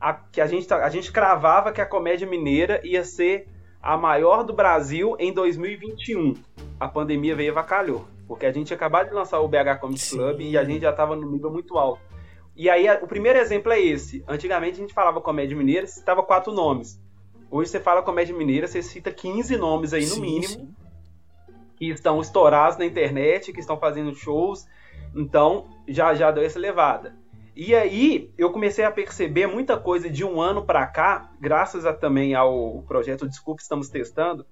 A, que a gente, tá, a gente cravava que a comédia mineira ia ser a maior do Brasil em 2021. A pandemia veio e avacalhou. Porque a gente tinha acabado de lançar o BH Comedy Sim. Club e a gente já estava no nível muito alto. E aí, o primeiro exemplo é esse. Antigamente a gente falava comédia mineira, citava quatro nomes. Hoje você fala comédia mineira, você cita 15 nomes aí no sim, mínimo. Sim que estão estourados na internet, que estão fazendo shows. Então, já já deu essa levada. E aí, eu comecei a perceber muita coisa de um ano para cá, graças a, também ao projeto Desculpe Estamos Testando,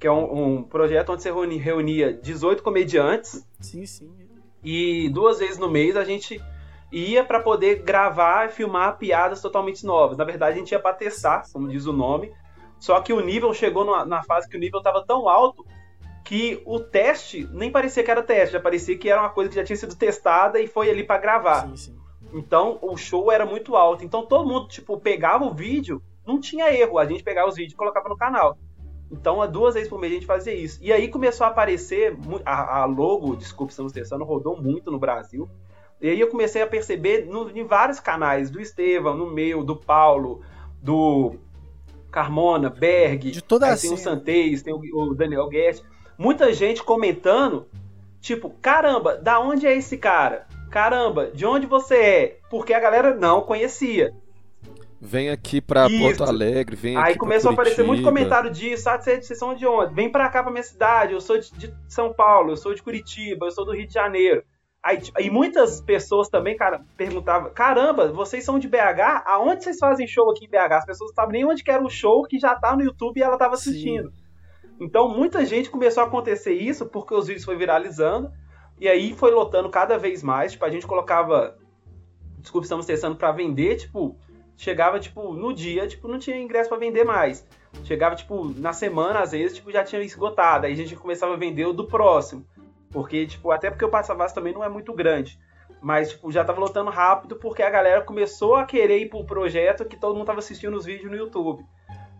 que é um, um projeto onde você reunia 18 comediantes. Sim, sim. E duas vezes no mês a gente ia para poder gravar e filmar piadas totalmente novas. Na verdade, a gente ia para testar, como diz o nome. Só que o nível chegou na, na fase que o nível estava tão alto que o teste nem parecia que era teste, já parecia que era uma coisa que já tinha sido testada e foi ali para gravar. Sim, sim. Então o show era muito alto. Então todo mundo, tipo, pegava o vídeo, não tinha erro. A gente pegava os vídeos e colocava no canal. Então, duas vezes por mês a gente fazia isso. E aí começou a aparecer, a, a logo, desculpe, estamos testando, rodou muito no Brasil. E aí eu comecei a perceber no, em vários canais, do Estevam, no meu, do Paulo, do Carmona, Berg, de toda aí tem o Santez, tem o, o Daniel Guest muita gente comentando, tipo, caramba, da onde é esse cara? Caramba, de onde você é? Porque a galera não conhecia. Vem aqui pra Isso. Porto Alegre, vem Aí aqui começou a aparecer muito comentário disso. Ah, vocês, são de onde? Vem pra cá, pra minha cidade. Eu sou de, de, São Paulo, eu sou de Curitiba, eu sou do Rio de Janeiro. Aí, e muitas pessoas também, cara, perguntavam: caramba, vocês são de BH? Aonde vocês fazem show aqui em BH? As pessoas não sabem nem onde que era o show que já tá no YouTube e ela tava assistindo. Sim. Então muita gente começou a acontecer isso porque os vídeos foram viralizando e aí foi lotando cada vez mais. Tipo, a gente colocava. Desculpa, estamos testando para vender, tipo, chegava, tipo, no dia, tipo, não tinha ingresso para vender mais. Chegava, tipo, na semana, às vezes, tipo, já tinha esgotado. Aí a gente começava a vender o do próximo. Porque, tipo, até porque o Passavas também não é muito grande. Mas, tipo, já tava lotando rápido porque a galera começou a querer ir pro projeto que todo mundo tava assistindo os vídeos no YouTube.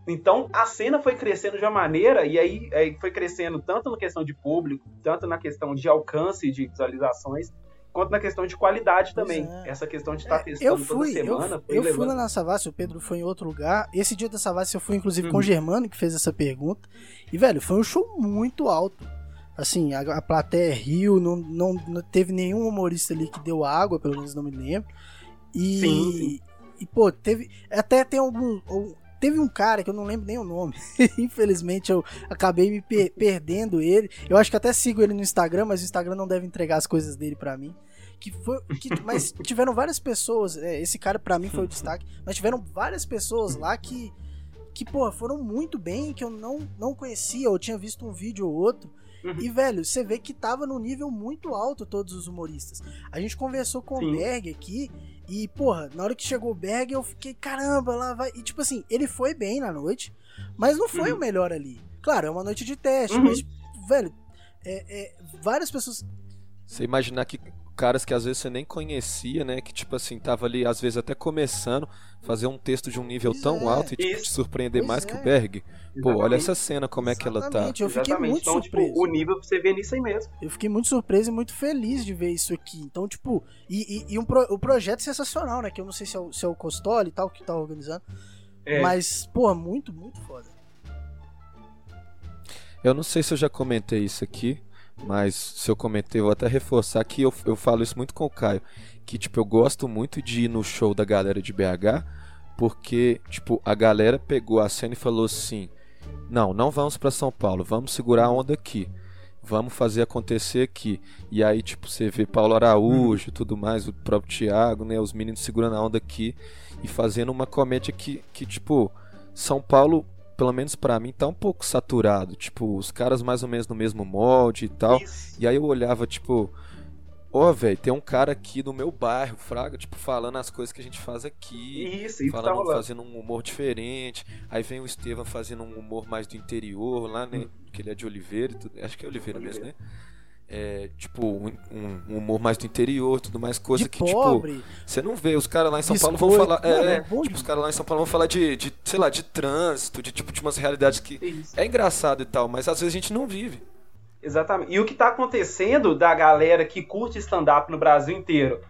Então a cena foi crescendo de uma maneira, e aí, aí foi crescendo tanto na questão de público, tanto na questão de alcance de visualizações, quanto na questão de qualidade também. É. Essa questão de estar é, testando eu fui, toda semana. Eu, eu fui lá na Savassi, o Pedro foi em outro lugar. Esse dia da Savassi eu fui inclusive uhum. com o uhum. Germano, que fez essa pergunta. E, velho, foi um show muito alto. Assim, a, a plateia riu, não, não, não, teve nenhum humorista ali que deu água, pelo menos não me lembro. E, sim, sim. e pô, teve. Até tem algum. Teve um cara que eu não lembro nem o nome. Infelizmente eu acabei me per perdendo ele. Eu acho que até sigo ele no Instagram, mas o Instagram não deve entregar as coisas dele para mim. Que foi, que, mas tiveram várias pessoas. É, esse cara para mim foi o destaque. Mas tiveram várias pessoas lá que, que pô, foram muito bem, que eu não, não conhecia, ou tinha visto um vídeo ou outro. Uhum. E, velho, você vê que tava no nível muito alto todos os humoristas. A gente conversou com Sim. o Berg aqui e, porra, na hora que chegou o Berg, eu fiquei, caramba, lá vai. E, tipo assim, ele foi bem na noite, mas não foi uhum. o melhor ali. Claro, é uma noite de teste, uhum. mas, velho, é, é, várias pessoas. Você imaginar que caras que às vezes você nem conhecia, né? Que tipo assim, tava ali às vezes até começando, fazer um texto de um nível pois tão é, alto e tipo, te surpreender mais é. que o Berg. Pô, olha essa cena, como Exatamente. é que ela tá. Eu fiquei Exatamente. muito então, surpreso. Tipo, o nível você vê nisso aí mesmo. Eu fiquei muito surpreso e muito feliz de ver isso aqui. Então, tipo, e, e, e um pro, o projeto sensacional, né? Que eu não sei se é o, se é o Costoli e tal que tá organizando. É. Mas, pô, muito, muito foda. Eu não sei se eu já comentei isso aqui, mas se eu comentei, vou até reforçar que eu, eu falo isso muito com o Caio. Que, tipo, eu gosto muito de ir no show da galera de BH, porque, tipo, a galera pegou a cena e falou assim: "Não, não vamos para São Paulo, vamos segurar a onda aqui. Vamos fazer acontecer aqui". E aí, tipo, você vê Paulo Araújo, tudo mais, o próprio Thiago, né, os meninos segurando a onda aqui e fazendo uma comédia que que tipo, São Paulo pelo menos para mim, tá um pouco saturado. Tipo, os caras mais ou menos no mesmo molde e tal. Isso. E aí eu olhava, tipo, ó, velho, tem um cara aqui no meu bairro, Fraga, tipo, falando as coisas que a gente faz aqui. Isso, isso tá falando, rolando. fazendo um humor diferente. Aí vem o Estevam fazendo um humor mais do interior lá, né? Que ele é de Oliveira, e tudo, acho que é Oliveira, mesmo, né? É, tipo, um, um- um humor mais do interior, tudo mais coisa de que, tipo, pobre. você não vê, os caras lá em São Paulo vão falar. Mano, É, é bom tipo, os caras lá em São Paulo vão falar de, de, sei lá, de trânsito, de tipo de umas realidades que. Isso. É engraçado e tal, mas às vezes a gente não vive. Exatamente. E o que tá acontecendo da galera que curte stand-up no Brasil inteiro?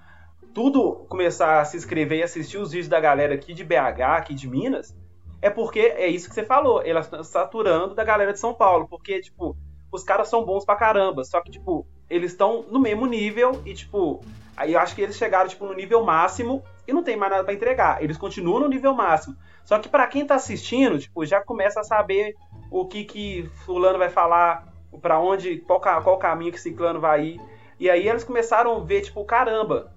Tudo começar a se inscrever e assistir os vídeos da galera aqui de BH, aqui de Minas, é porque é isso que você falou. Elas estão saturando da galera de São Paulo. Porque, tipo, os caras são bons pra caramba. Só que, tipo, eles estão no mesmo nível e, tipo, aí eu acho que eles chegaram, tipo, no nível máximo e não tem mais nada pra entregar. Eles continuam no nível máximo. Só que pra quem tá assistindo, tipo, já começa a saber o que que fulano vai falar, pra onde, qual, qual caminho que ciclano vai ir. E aí eles começaram a ver, tipo, caramba,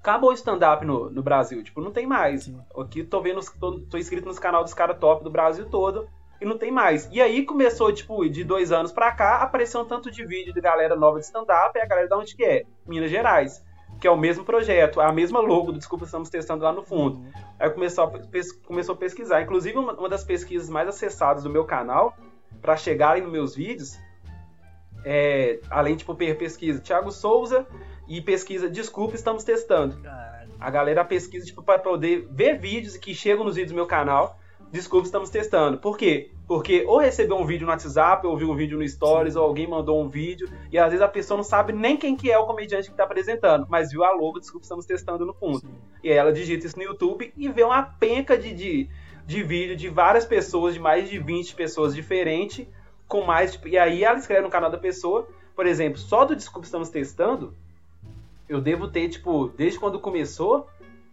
acabou o stand-up no, no Brasil, tipo, não tem mais. Sim. Aqui tô vendo, tô, tô inscrito nos canal dos caras top do Brasil todo e não tem mais. E aí começou, tipo, de dois anos pra cá, apareceu um tanto de vídeo de galera nova de stand-up e a galera da onde que é? Minas Gerais. Que é o mesmo projeto, a mesma logo do Desculpa Estamos Testando lá no fundo. Aí começou a, começou a pesquisar. Inclusive, uma, uma das pesquisas mais acessadas do meu canal, pra chegarem nos meus vídeos, é, além tipo per- pesquisa Thiago Souza e pesquisa Desculpa, estamos testando. A galera pesquisa tipo para poder ver vídeos que chegam nos vídeos do meu canal. Desculpa, estamos testando. Por quê? Porque ou recebeu um vídeo no WhatsApp, ou viu um vídeo no Stories, ou alguém mandou um vídeo, e às vezes a pessoa não sabe nem quem que é o comediante que tá apresentando, mas viu a logo, desculpa, estamos testando no fundo. Sim. E aí ela digita isso no YouTube e vê uma penca de, de, de vídeo de várias pessoas, de mais de 20 pessoas diferentes, com mais. tipo, e aí ela escreve no canal da pessoa, por exemplo, só do Desculpa Estamos Testando, eu devo ter, tipo, desde quando começou,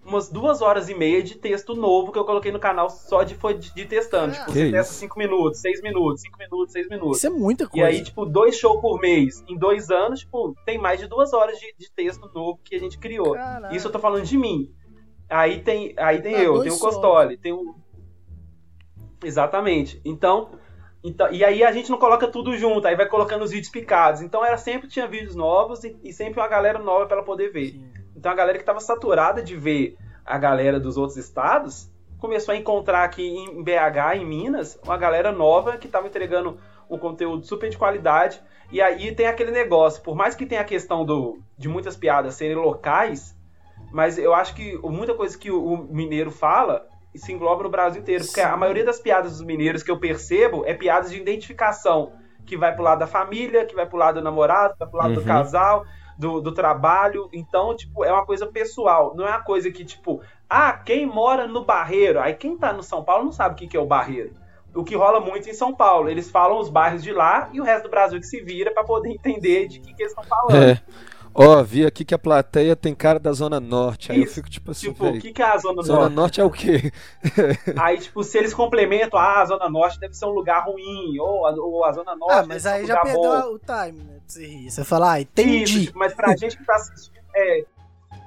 umas duas horas e meia de texto novo que eu coloquei no canal só de, foi de, de testando. Ah. Tipo, Que você testa isso? 5 minutos, 6 minutos, 5 minutos, 6 minutos. Isso é muita E coisa. aí, tipo, dois shows por mês em dois anos, tipo, tem mais de duas horas de, de texto novo que a gente criou. Caralho. Isso eu tô falando de mim. Aí tem, aí tem Ah, eu, tem o só. Costoli, tem o. Exatamente. Então, então. E aí a gente não coloca tudo junto, aí vai colocando os vídeos picados. Então era sempre tinha vídeos novos e, e sempre uma galera nova pra ela poder ver. Sim. Então a galera que tava saturada de ver a galera dos outros estados começou a encontrar aqui em BH, em Minas, uma galera nova que tava entregando um conteúdo super de qualidade. E aí tem aquele negócio, por mais que tenha a questão do, de muitas piadas serem locais, mas eu acho que muita coisa que o, o mineiro fala se engloba no Brasil inteiro. Porque Sim. a maioria das piadas dos mineiros que eu percebo é piadas de identificação. Que vai pro lado da família, que vai pro lado do namorado, que vai pro lado do Uhum. casal, do, do trabalho. Então, tipo, é uma coisa pessoal. Não é uma coisa que, tipo, ah, quem mora no Barreiro? Aí quem tá no São Paulo não sabe o que, que é o Barreiro. O que rola muito em São Paulo. Eles falam os bairros de lá e o resto do Brasil que se vira pra poder entender de que, que eles estão falando. É. Ó, vi aqui que a plateia tem cara da Zona Norte. Aí eu Isso. fico tipo assim, Tipo, o que, que é a Zona Zona Norte? Norte é o quê? Aí, tipo, se eles complementam, ah, a Zona Norte deve ser um lugar ruim, ou a, ou a Zona Norte Ah, deve mas ser um aí já lugar perdeu bom. o time, né? Você rir. Você fala, ah, Isso, entendi. tipo, mas pra gente que tá assistindo, é.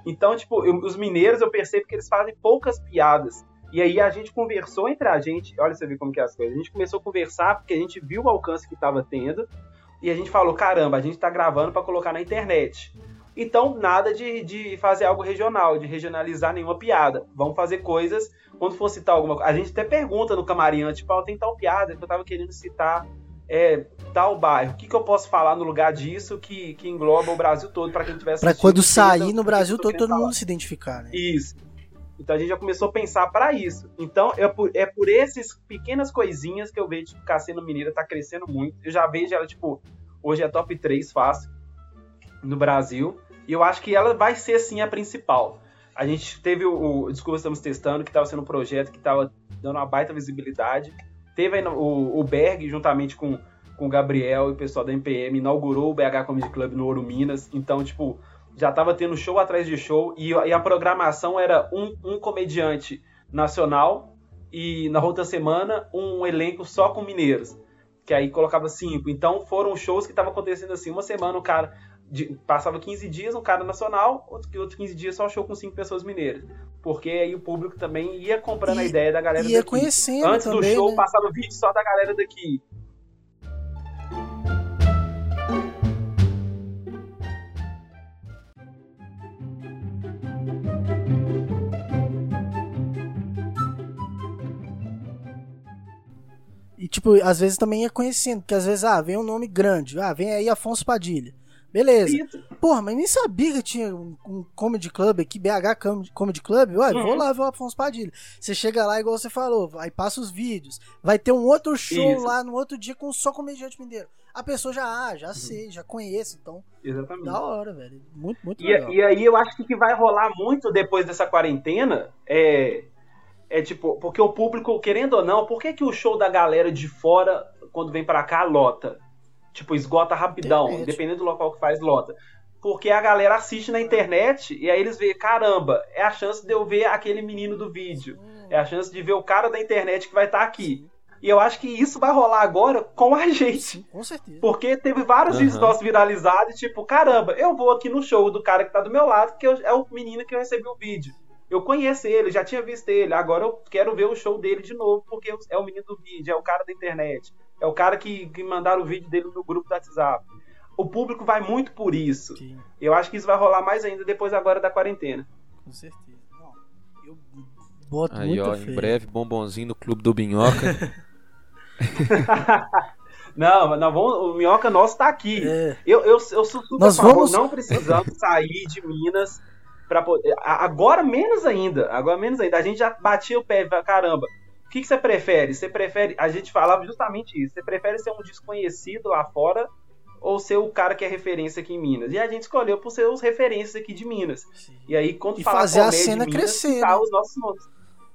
Então, tipo, eu- os mineiros eu percebo que eles fazem poucas piadas. E aí a gente conversou entre a gente, olha você ver como que é as coisas. A gente começou a conversar porque a gente viu o alcance que tava tendo. E a gente falou, caramba, a gente tá gravando pra colocar na internet. Então, nada de, de fazer algo regional, de regionalizar nenhuma piada. Vamos fazer coisas, quando for citar alguma coisa. A gente até pergunta no camarim antes, tipo, ah, tem tal piada que eu tava querendo citar é, tal bairro. O que, que eu posso falar no lugar disso que, que engloba o Brasil todo para quem tivesse Pra quando sair no Brasil todo, todo mundo mundo se identificar, né? isso. Então a gente já começou a pensar para isso. Então é por, é por essas pequenas coisinhas que eu vejo tipo, Cassino Mineira tá crescendo muito. Eu já vejo ela, tipo, hoje é top 3 fácil no Brasil. E eu acho que ela vai ser sim a principal. A gente teve o, o Desculpa Estamos Testando, que estava sendo um projeto que estava dando uma baita visibilidade. Teve o, o Berg, juntamente com, com o Gabriel e o pessoal da MPM, inaugurou o BH Comedy Club no Ouro Minas. Então, tipo, já tava tendo show atrás de show e, e a programação era um, um comediante nacional e na outra semana um elenco só com mineiros. Que aí colocava cinco. Então foram shows que estavam acontecendo assim. Uma semana o cara de, passava 15 dias, um cara nacional, outro, outro 15 dias só show com cinco pessoas mineiras. Porque aí o público também ia comprando E- a ideia da galera ia daqui. conhecendo Antes também, do show né? passava vídeo só da galera daqui. E, tipo, às vezes também ia conhecendo, porque às vezes, ah, vem um nome grande, ah, vem aí Afonso Padilha. Beleza. Isso. Porra, mas nem sabia que tinha um, um comedy club aqui, BH Com- Comedy Club. Ué, vou Uhum. lá ver o Afonso Padilha. Você chega lá, igual você falou, aí passa os vídeos. Vai ter um outro show Isso. lá no outro dia com só comediante mineiro. A pessoa já, ah, Uhum. já sei, já conhece, então, Exatamente. da hora, velho. Muito, muito E, legal. e aí eu acho que o que vai rolar muito depois dessa quarentena é. É tipo, porque o público, querendo ou não, por que, que o show da galera de fora, quando vem pra cá, lota? Tipo, esgota rapidão, Internet. dependendo do local que faz, lota. Porque a galera assiste na internet e aí eles veem, caramba, é a chance de eu ver aquele menino do vídeo. É a chance de ver o cara da internet que vai estar aqui. E eu acho que isso vai rolar agora com a gente. Sim, com certeza. Porque teve vários Aham. vídeos nossos viralizados, tipo, caramba, eu vou aqui no show do cara que tá do meu lado, que eu- é o menino que eu recebi o vídeo. Eu conheço ele, já tinha visto ele, agora eu quero ver o show dele de novo, porque é o menino do vídeo, é o cara da internet, é o cara que, que mandaram o vídeo dele no grupo do WhatsApp. O público vai muito por isso. Sim, Eu acho que isso vai rolar mais ainda depois agora da quarentena. com certeza. Não, eu boto Aí, muito ó, fé. em breve, bombonzinho no Clube do Binhoca. Não, nós vamos, o minhoca nosso tá aqui. É, Eu, eu, eu sou super Nós favor, vamos- não precisamos sair de Minas para poder. Agora menos ainda. Agora menos ainda. A gente já batia o pé e falava, caramba. O que, que você prefere? Você prefere. A gente falava justamente isso. Você prefere ser um desconhecido lá fora ou ser o cara que é referência aqui em Minas? E a gente escolheu por ser os referências aqui de Minas. sim. E aí, quando E falar fazer a cena Minas, crescer, tá né? os nossos nomes.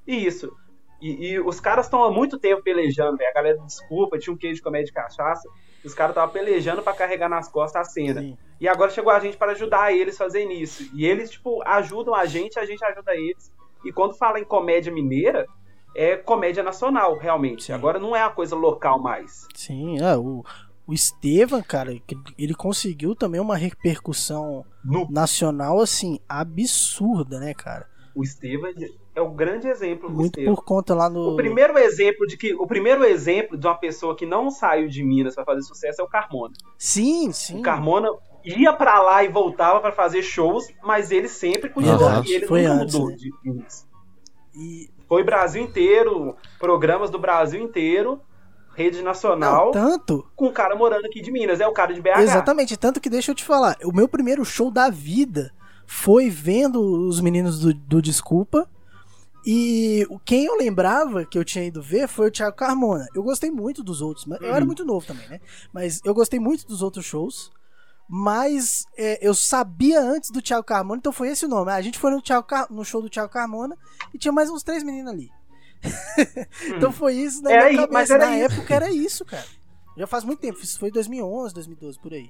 Isso. E, e os caras estão há muito tempo pelejando, velho. A galera, desculpa, tinha um queijo de comédia de cachaça. Os caras estavam pelejando pra carregar nas costas a cena. Sim. E agora chegou a gente para ajudar eles a fazerem isso. E eles, tipo, ajudam a gente, a gente ajuda eles. E quando fala em comédia mineira, é comédia nacional, realmente. Sim. Agora não é uma coisa local mais. Sim, é, o, o Estevam, cara, ele conseguiu também uma repercussão No, nacional, assim, absurda, né, cara? O Estevam é o grande exemplo do Muito Estevam. por conta lá no. O primeiro exemplo de que o primeiro exemplo de uma pessoa que não saiu de Minas para fazer sucesso é o Carmona. Sim, sim. O Carmona ia pra lá e voltava pra fazer shows, mas ele sempre continuou Verdade, aqui, ele foi nunca antes, mudou né? de Minas. E, Foi Brasil inteiro, programas do Brasil inteiro, rede nacional, não, tanto. com o cara morando aqui de Minas, é o cara de BH. Exatamente, tanto que deixa eu te falar, o meu primeiro show da vida foi vendo os meninos do, do Desculpa. E o- quem eu lembrava que eu tinha ido ver foi o Thiago Carmona. Eu gostei muito dos outros, mas eu era Uhum. muito novo também, né? Mas eu gostei muito dos outros shows. Mas é, eu sabia antes do Thiago Carmona, então foi esse o nome. A gente foi no, Thiago Car- no show do Thiago Carmona e tinha mais uns três meninos ali. então foi isso na Era minha cabeça. Na isso. época era isso, cara. Já faz muito tempo. Isso foi 2011, 2012, por aí.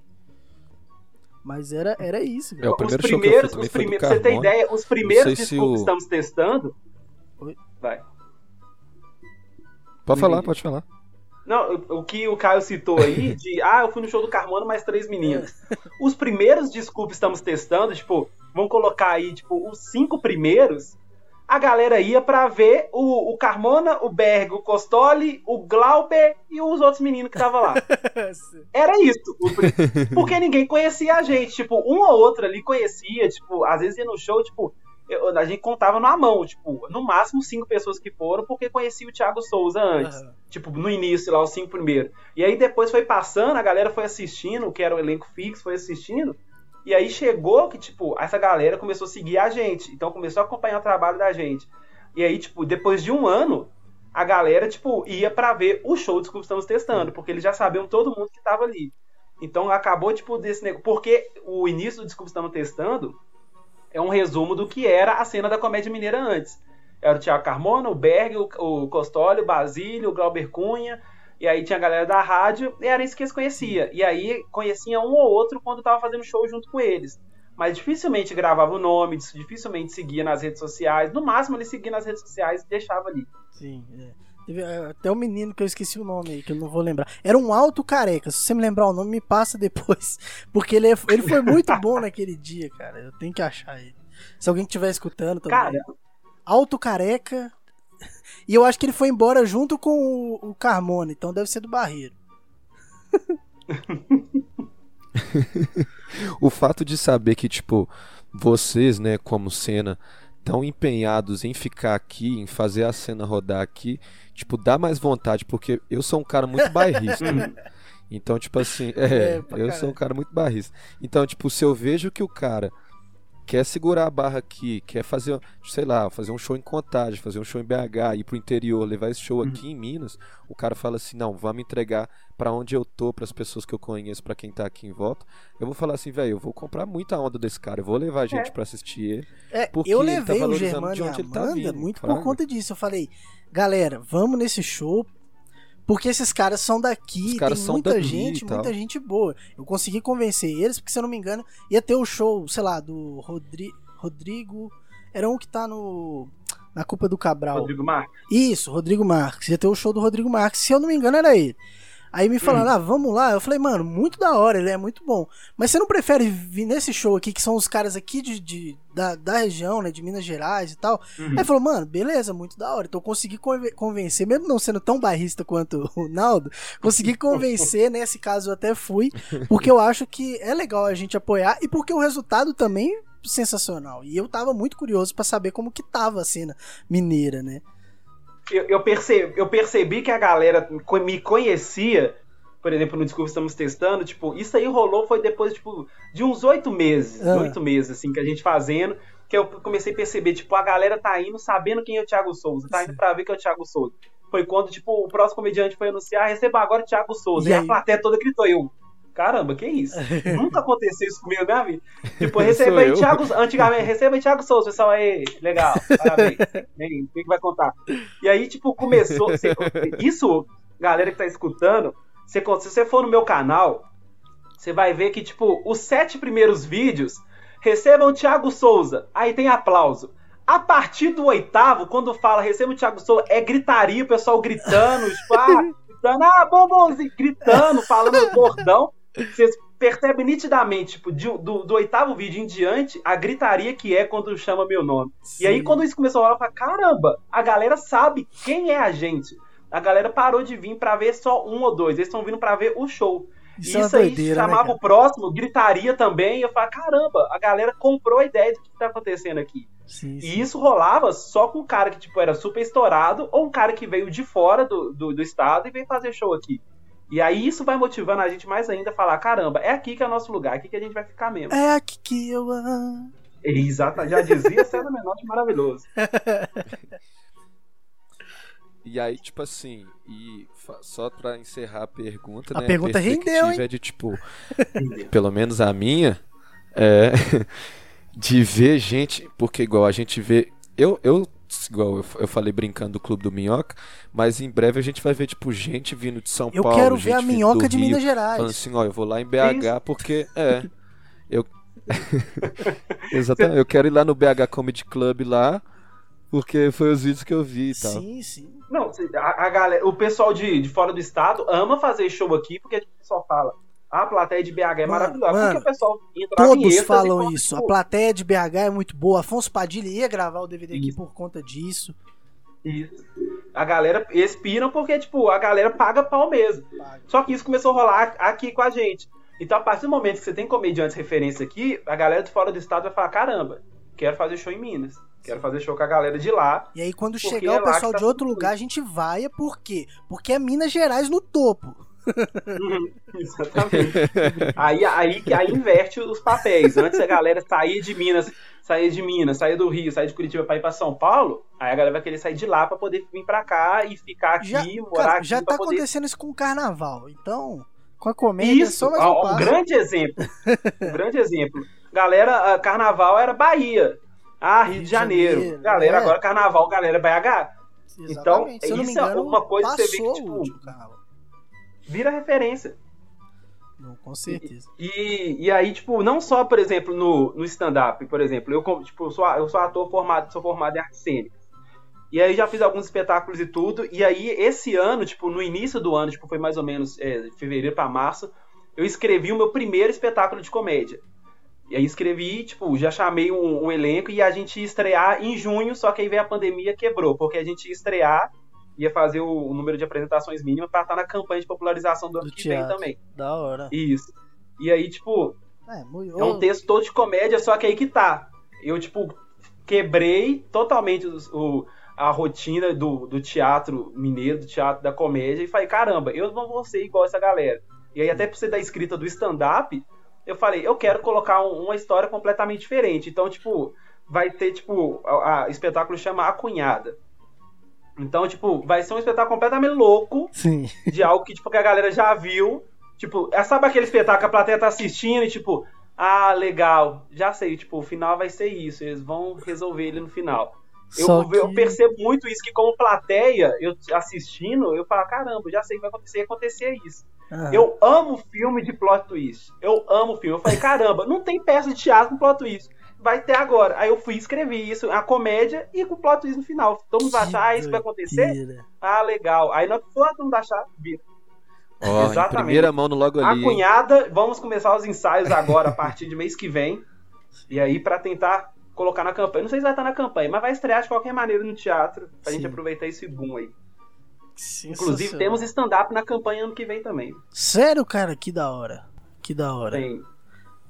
Mas era, era isso, É cara. o primeiro os show que eu primeiros, os primeiros, pra você ter ideia, os primeiros discos que o- estamos testando. Oi? Vai. Pode falar, pode falar. Não, o que o Caio citou aí, de ah, eu fui no show do Carmona, mais três meninas. Os primeiros discos que estamos testando, tipo, vamos colocar aí, tipo, os cinco primeiros, a galera ia pra ver o, o Carmona, o Berg, o Costoli, o Glauber e os outros meninos que estavam lá. Era isso. Porque ninguém conhecia a gente. Tipo, um ou outro ali conhecia, tipo, às vezes ia no show, tipo, eu- a gente contava na mão, tipo, no máximo cinco pessoas que foram, porque conhecia o Thiago Souza antes. Aham. Tipo, no início, lá, os cinco primeiros. E aí depois foi passando, a galera foi assistindo, que era o elenco fixo, foi assistindo. E aí chegou que, tipo, essa galera começou a seguir a gente. Então começou a acompanhar o trabalho da gente. E aí, tipo, depois de um ano, a galera, tipo, ia pra ver o show de que estamos testando, porque eles já sabiam todo mundo que tava ali. Então acabou, tipo, desse negócio. Porque o início do Desculpa Estamos Testando é um resumo do que era a cena da comédia mineira antes. Era o Thiago Carmona, o Berg, o Costoli, o Basílio, o Glauber Cunha, e aí tinha a galera da rádio, e era isso que eles conheciam. E aí conhecia um ou outro quando tava fazendo show junto com eles. mas dificilmente gravava o nome, dificilmente seguia nas redes sociais. No máximo ele seguia nas redes sociais e deixava ali. Sim, é. Teve é, até o um menino que eu esqueci o nome aí, que eu não vou lembrar. Era um alto careca. Se você me lembrar o nome, me passa depois. Porque ele, é, ele foi muito bom naquele dia, cara. Eu tenho que achar ele. Se alguém estiver escutando também. Cara. Alto careca. E eu acho que ele foi embora junto com o, o Carmona, então deve ser do Barreiro. o fato de saber que, tipo, vocês, né, como cena, tão empenhados em ficar aqui, em fazer a cena rodar aqui, tipo, dá mais vontade, porque eu sou um cara muito bairrista. então, tipo assim, é, é eu sou um cara muito bairrista. Então, tipo, se eu vejo que o cara quer segurar a barra aqui, quer fazer, sei lá, fazer um show em Contagem, fazer um show em BH, ir pro interior, levar esse show aqui uhum. em Minas, o cara fala assim: "Não, vamos entregar para onde eu tô, para as pessoas que eu conheço, para quem tá aqui em volta". Eu vou falar assim: "Velho, eu vou comprar muita onda desse cara, eu vou levar gente é. para assistir ele". É, eu tá levei tá o Germano e a Amanda tá vindo, muito por conta disso. Eu falei: "Galera, vamos nesse show, porque esses caras são daqui, caras tem muita gente, muita gente boa. Eu consegui convencer eles, porque se eu não me engano, ia ter o show, sei lá, do Rodri Rodrigo. Era um que tá no. Na culpa do Cabral. Rodrigo Marques. Isso, Rodrigo Marques. Ia ter o show do Rodrigo Marques. Se eu não me engano, era ele. Aí me falaram, hum. ah, vamos lá. Eu falei, mano, muito da hora, ele é muito bom. Mas você não prefere vir nesse show aqui, que são os caras aqui de, de da, da região, né, de Minas Gerais e tal? Uhum. Aí falou, mano, beleza, muito da hora. Então eu consegui convencer, mesmo não sendo tão barrista quanto o Naldo, consegui convencer, nesse caso eu até fui, porque eu acho que é legal a gente apoiar e porque o resultado também sensacional. E eu tava muito curioso para saber como que tava a cena mineira, né? Eu, eu, percebi, eu percebi que a galera me conhecia, por exemplo, no Desculpa Estamos Testando, tipo, isso aí rolou foi depois, tipo, de uns oito meses, ah. oito meses, assim, que a gente fazendo, que eu comecei a perceber, tipo, a galera tá indo sabendo quem é o Thiago Souza, tá indo pra ver quem é o Thiago Souza. Foi quando, tipo, o próximo comediante foi anunciar, receba agora o Thiago Souza. E, e a plateia toda gritou, eu, caramba, que isso? Nunca aconteceu isso comigo na minha vida. Tipo, receba aí Thiago, antigamente, receba aí Thiago Souza, pessoal aí, legal, parabéns. Quem que vai contar? E aí, tipo, começou, você, isso, galera que tá escutando, você, se você for no meu canal, você vai ver que, tipo, os sete primeiros vídeos recebam o Thiago Souza, aí tem aplauso. A partir do oitavo, quando fala receba o Thiago Souza, é gritaria, o pessoal gritando, tipo, ah, gritando, ah, bombonzinho, gritando, falando bordão. Vocês percebem nitidamente, tipo, de, do, do, oitavo vídeo em diante, a gritaria que é quando chama meu nome. Sim. E aí, quando isso começou a rolar, eu falei, caramba, a galera sabe quem é a gente. A galera parou de vir para ver só um ou dois, eles estão vindo para ver o show. Isso, isso é aí doideira, né, chamava né, o próximo, gritaria também, e eu falei, caramba, a galera comprou a ideia do que tá acontecendo aqui. Sim, sim. E isso rolava só com um cara que, tipo, era super estourado, ou um cara que veio de fora do, do, do estado e veio fazer show aqui. E aí isso vai motivando a gente mais ainda a falar: caramba, é aqui que é o nosso lugar, é aqui que a gente vai ficar mesmo. É aqui que eu amo. Exato, já dizia César Menotti maravilhoso. E aí, tipo assim, e só pra encerrar a pergunta, a né? Pergunta a pergunta rendeu, hein? é de tipo, pelo menos a minha, é de ver gente, porque igual a gente vê, eu, eu igual eu, eu falei brincando do Clube do Minhoca, mas em breve a gente vai ver, tipo, gente vindo de São eu Paulo. Eu quero ver a Minhoca de Rio, Minas Gerais. Falando assim, ó, eu vou lá em BH porque. É. Eu. Exatamente, eu quero ir lá no BH Comedy Club lá, porque foi os vídeos que eu vi e tal. Sim, sim. Não, a, a galera, o pessoal de, de fora do estado ama fazer show aqui, porque o pessoal fala, a plateia de BH é maravilhosa. Mano, porque o pessoal Todos falam isso. A plateia de BH é muito boa. Afonso Padilha ia gravar o DVD isso. aqui por conta disso. Isso. A galera expiram porque, tipo, a galera paga pau mesmo. Paga. Só que isso começou a rolar aqui com a gente. Então, a partir do momento que você tem comediantes referência aqui, a galera de fora do estado vai falar: caramba, quero fazer show em Minas. Quero fazer show com a galera de lá. E aí, quando chegar é o pessoal tá de outro lugar, a gente vai, por quê? Porque é Minas Gerais no topo. Exatamente. aí, aí, aí inverte os papéis. Antes a galera saía de Minas, saía de Minas, saía do Rio, saía de Curitiba para ir para São Paulo, aí a galera vai querer sair de lá para poder vir para cá e ficar aqui, já, morar cara, aqui. Já tá poder... acontecendo isso com o carnaval. Então, com a comédia, isso, só mais um, um grande exemplo. um grande exemplo. Galera, carnaval era Bahia. Ah, Rio, Rio de Janeiro. Janeiro galera, é. agora carnaval, galera BH. Então, isso é uma coisa que você vê que, tipo, vira referência. Não, com certeza. E, e aí, tipo, não só, por exemplo, no, no stand-up, por exemplo, eu, tipo, sou, eu sou ator formado, sou formado em arte cênica. E aí já fiz alguns espetáculos e tudo. E aí, esse ano, tipo, no início do ano, tipo, foi mais ou menos é, fevereiro para março, eu escrevi o meu primeiro espetáculo de comédia. E aí escrevi, tipo, já chamei um, um, elenco e a gente ia estrear em junho, só que aí veio a pandemia quebrou, porque a gente ia estrear, ia fazer o, o número de apresentações mínimo para estar na campanha de popularização do, do ano que vem também. Da hora. Isso. E aí, tipo, é, muito... é um texto todo de comédia, só que aí que tá. Eu, tipo, quebrei totalmente o, a rotina do, do teatro mineiro, do teatro da comédia, e falei, caramba, eu não vou ser igual essa galera. E aí, até pra você da escrita do stand-up, eu falei, eu quero colocar um, uma história completamente diferente. Então, tipo, vai ter, tipo, a, a espetáculo chama A Cunhada. Então, tipo, vai ser um espetáculo completamente louco Sim. de algo que, tipo, que a galera já viu. Tipo, é, sabe aquele espetáculo que a plateia tá assistindo e, tipo, ah, legal, já sei, tipo, o final vai ser isso, eles vão resolver ele no final. Eu, que... eu, percebo muito isso, que como plateia, eu assistindo, eu falo, caramba, já sei que vai acontecer, acontecer isso. Eu amo filme de plot twist. Eu amo filme. Eu falei, caramba, não tem peça de teatro com plot twist. Vai ter agora. Aí eu fui escrever isso, a comédia e com plot twist no final. Todo mundo vai achar, ah, isso vai acontecer? Ah, legal. Aí não todo mundo achar, vira. Oh, Exatamente. primeira mão no logo ali. A cunhada, vamos começar os ensaios agora, a partir de mês que vem. E aí, para tentar colocar na campanha. Não sei se vai estar na campanha, mas vai estrear de qualquer maneira no teatro. Pra Sim. gente aproveitar esse boom aí. Inclusive, temos stand-up na campanha ano que vem também. Sério, cara? Que da hora. Que da hora. Tem.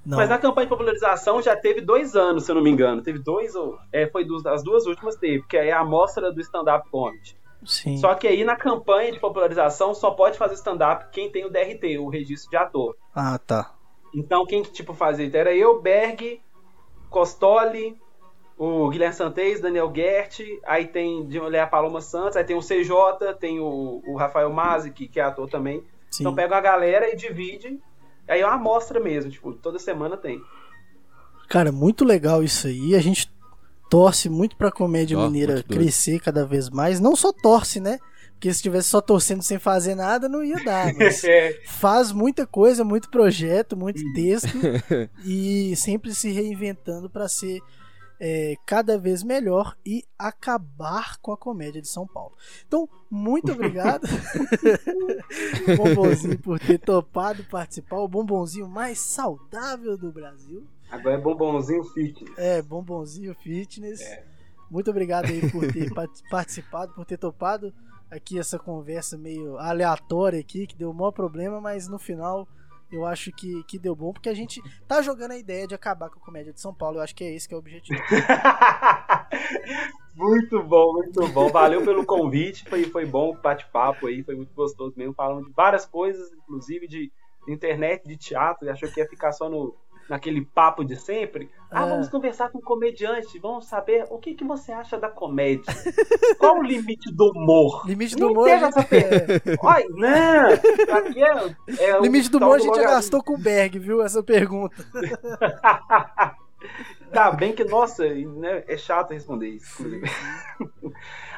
Não. Mas a campanha de popularização já teve dois anos, se eu não me engano. Teve dois ou. É, foi dos, as duas últimas teve, que é a amostra do stand-up comedy. Sim. Só que aí na campanha de popularização só pode fazer stand-up quem tem o DRT, o registro de ator. Ah, tá. Então quem que tipo fazia? Era eu, Berg, Costoli, o Guilherme Santes, Daniel Gert, aí tem de mulher a Paloma Santos, aí tem o CJ, tem o, o Rafael Mazzi, que, que é ator também. Sim. Então pega a galera e divide. Aí é uma amostra mesmo, tipo, toda semana tem. Cara, muito legal isso aí. A gente torce muito pra comédia oh, mineira crescer cada vez mais. Não só torce, né? Porque se estivesse só torcendo sem fazer nada, não ia dar. Mas é. faz muita coisa, muito projeto, muito texto e sempre se reinventando para ser é, cada vez melhor e acabar com a comédia de São Paulo. Então, muito obrigado, Bombonzinho, por ter topado participar. O bombonzinho mais saudável do Brasil. Agora é Bombonzinho Fitness. É, Bombonzinho Fitness. É. Muito obrigado aí por ter participado, por ter topado aqui essa conversa meio aleatória aqui, que deu o maior problema, mas no final eu acho que, que deu bom, porque a gente tá jogando a ideia de acabar com a comédia de São Paulo. Eu acho que é esse que é o objetivo. muito bom, muito bom. Valeu pelo convite. Foi, foi bom o bate-papo aí, foi muito gostoso mesmo. Falando de várias coisas, inclusive de internet, de teatro. Achou que ia ficar só no, naquele papo de sempre. Ah, é. vamos conversar com um comediante, vamos saber o que, que você acha da comédia. Qual o limite do humor? Limite do humor. Essa é. Olha, não, aqui é, é limite do humor a gente já gastou com o Berg, viu? Essa pergunta. tá bem que, nossa, né, é chato responder isso, inclusive.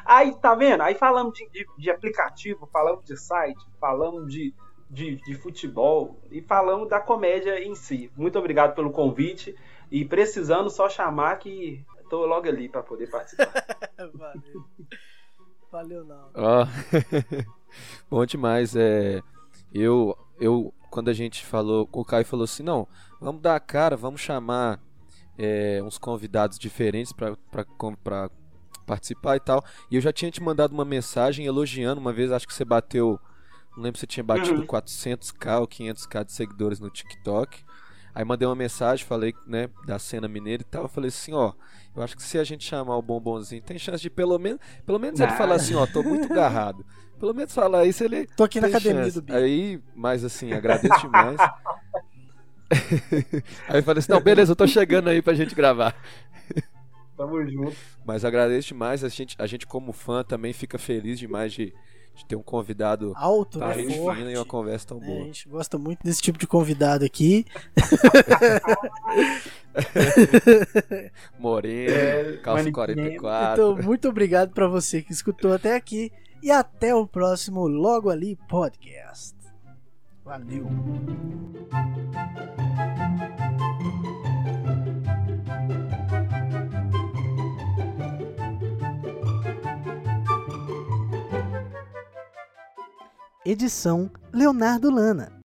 Aí, tá vendo? Aí falamos de, de, de aplicativo, falamos de site, falamos de de, de futebol e falamos da comédia em si. Muito obrigado pelo convite e precisando só chamar que estou logo ali para poder participar. Valeu. Valeu não. Oh. Bom demais. É, eu, eu, quando a gente falou, o Caio falou assim, não, vamos dar a cara, vamos chamar é, uns convidados diferentes para participar e tal. E eu já tinha te mandado uma mensagem elogiando, uma vez acho que você bateu não lembro se tinha batido uhum. 400k ou 500k de seguidores no TikTok. Aí mandei uma mensagem, falei, né, da cena mineira e tal. Falei assim, ó, eu acho que se a gente chamar o bombonzinho, tem chance de pelo menos, pelo menos ele falar assim, ó, tô muito garrado. Pelo menos falar isso ele. Tô aqui na academia chance. do Bico. Aí, mas assim, agradeço demais. aí eu falei assim, não, beleza, eu tô chegando aí pra gente gravar. Tamo junto. Mas agradeço demais, a gente, a gente como fã também fica feliz demais de de ter um convidado alto, né? Fina e uma conversa tão é, boa. a gente gosta muito desse tipo de convidado aqui. Moreno, é, calça 44. Então, muito obrigado para você que escutou até aqui e até o próximo Logo Ali Podcast. Valeu. Edição Leonardo Lana.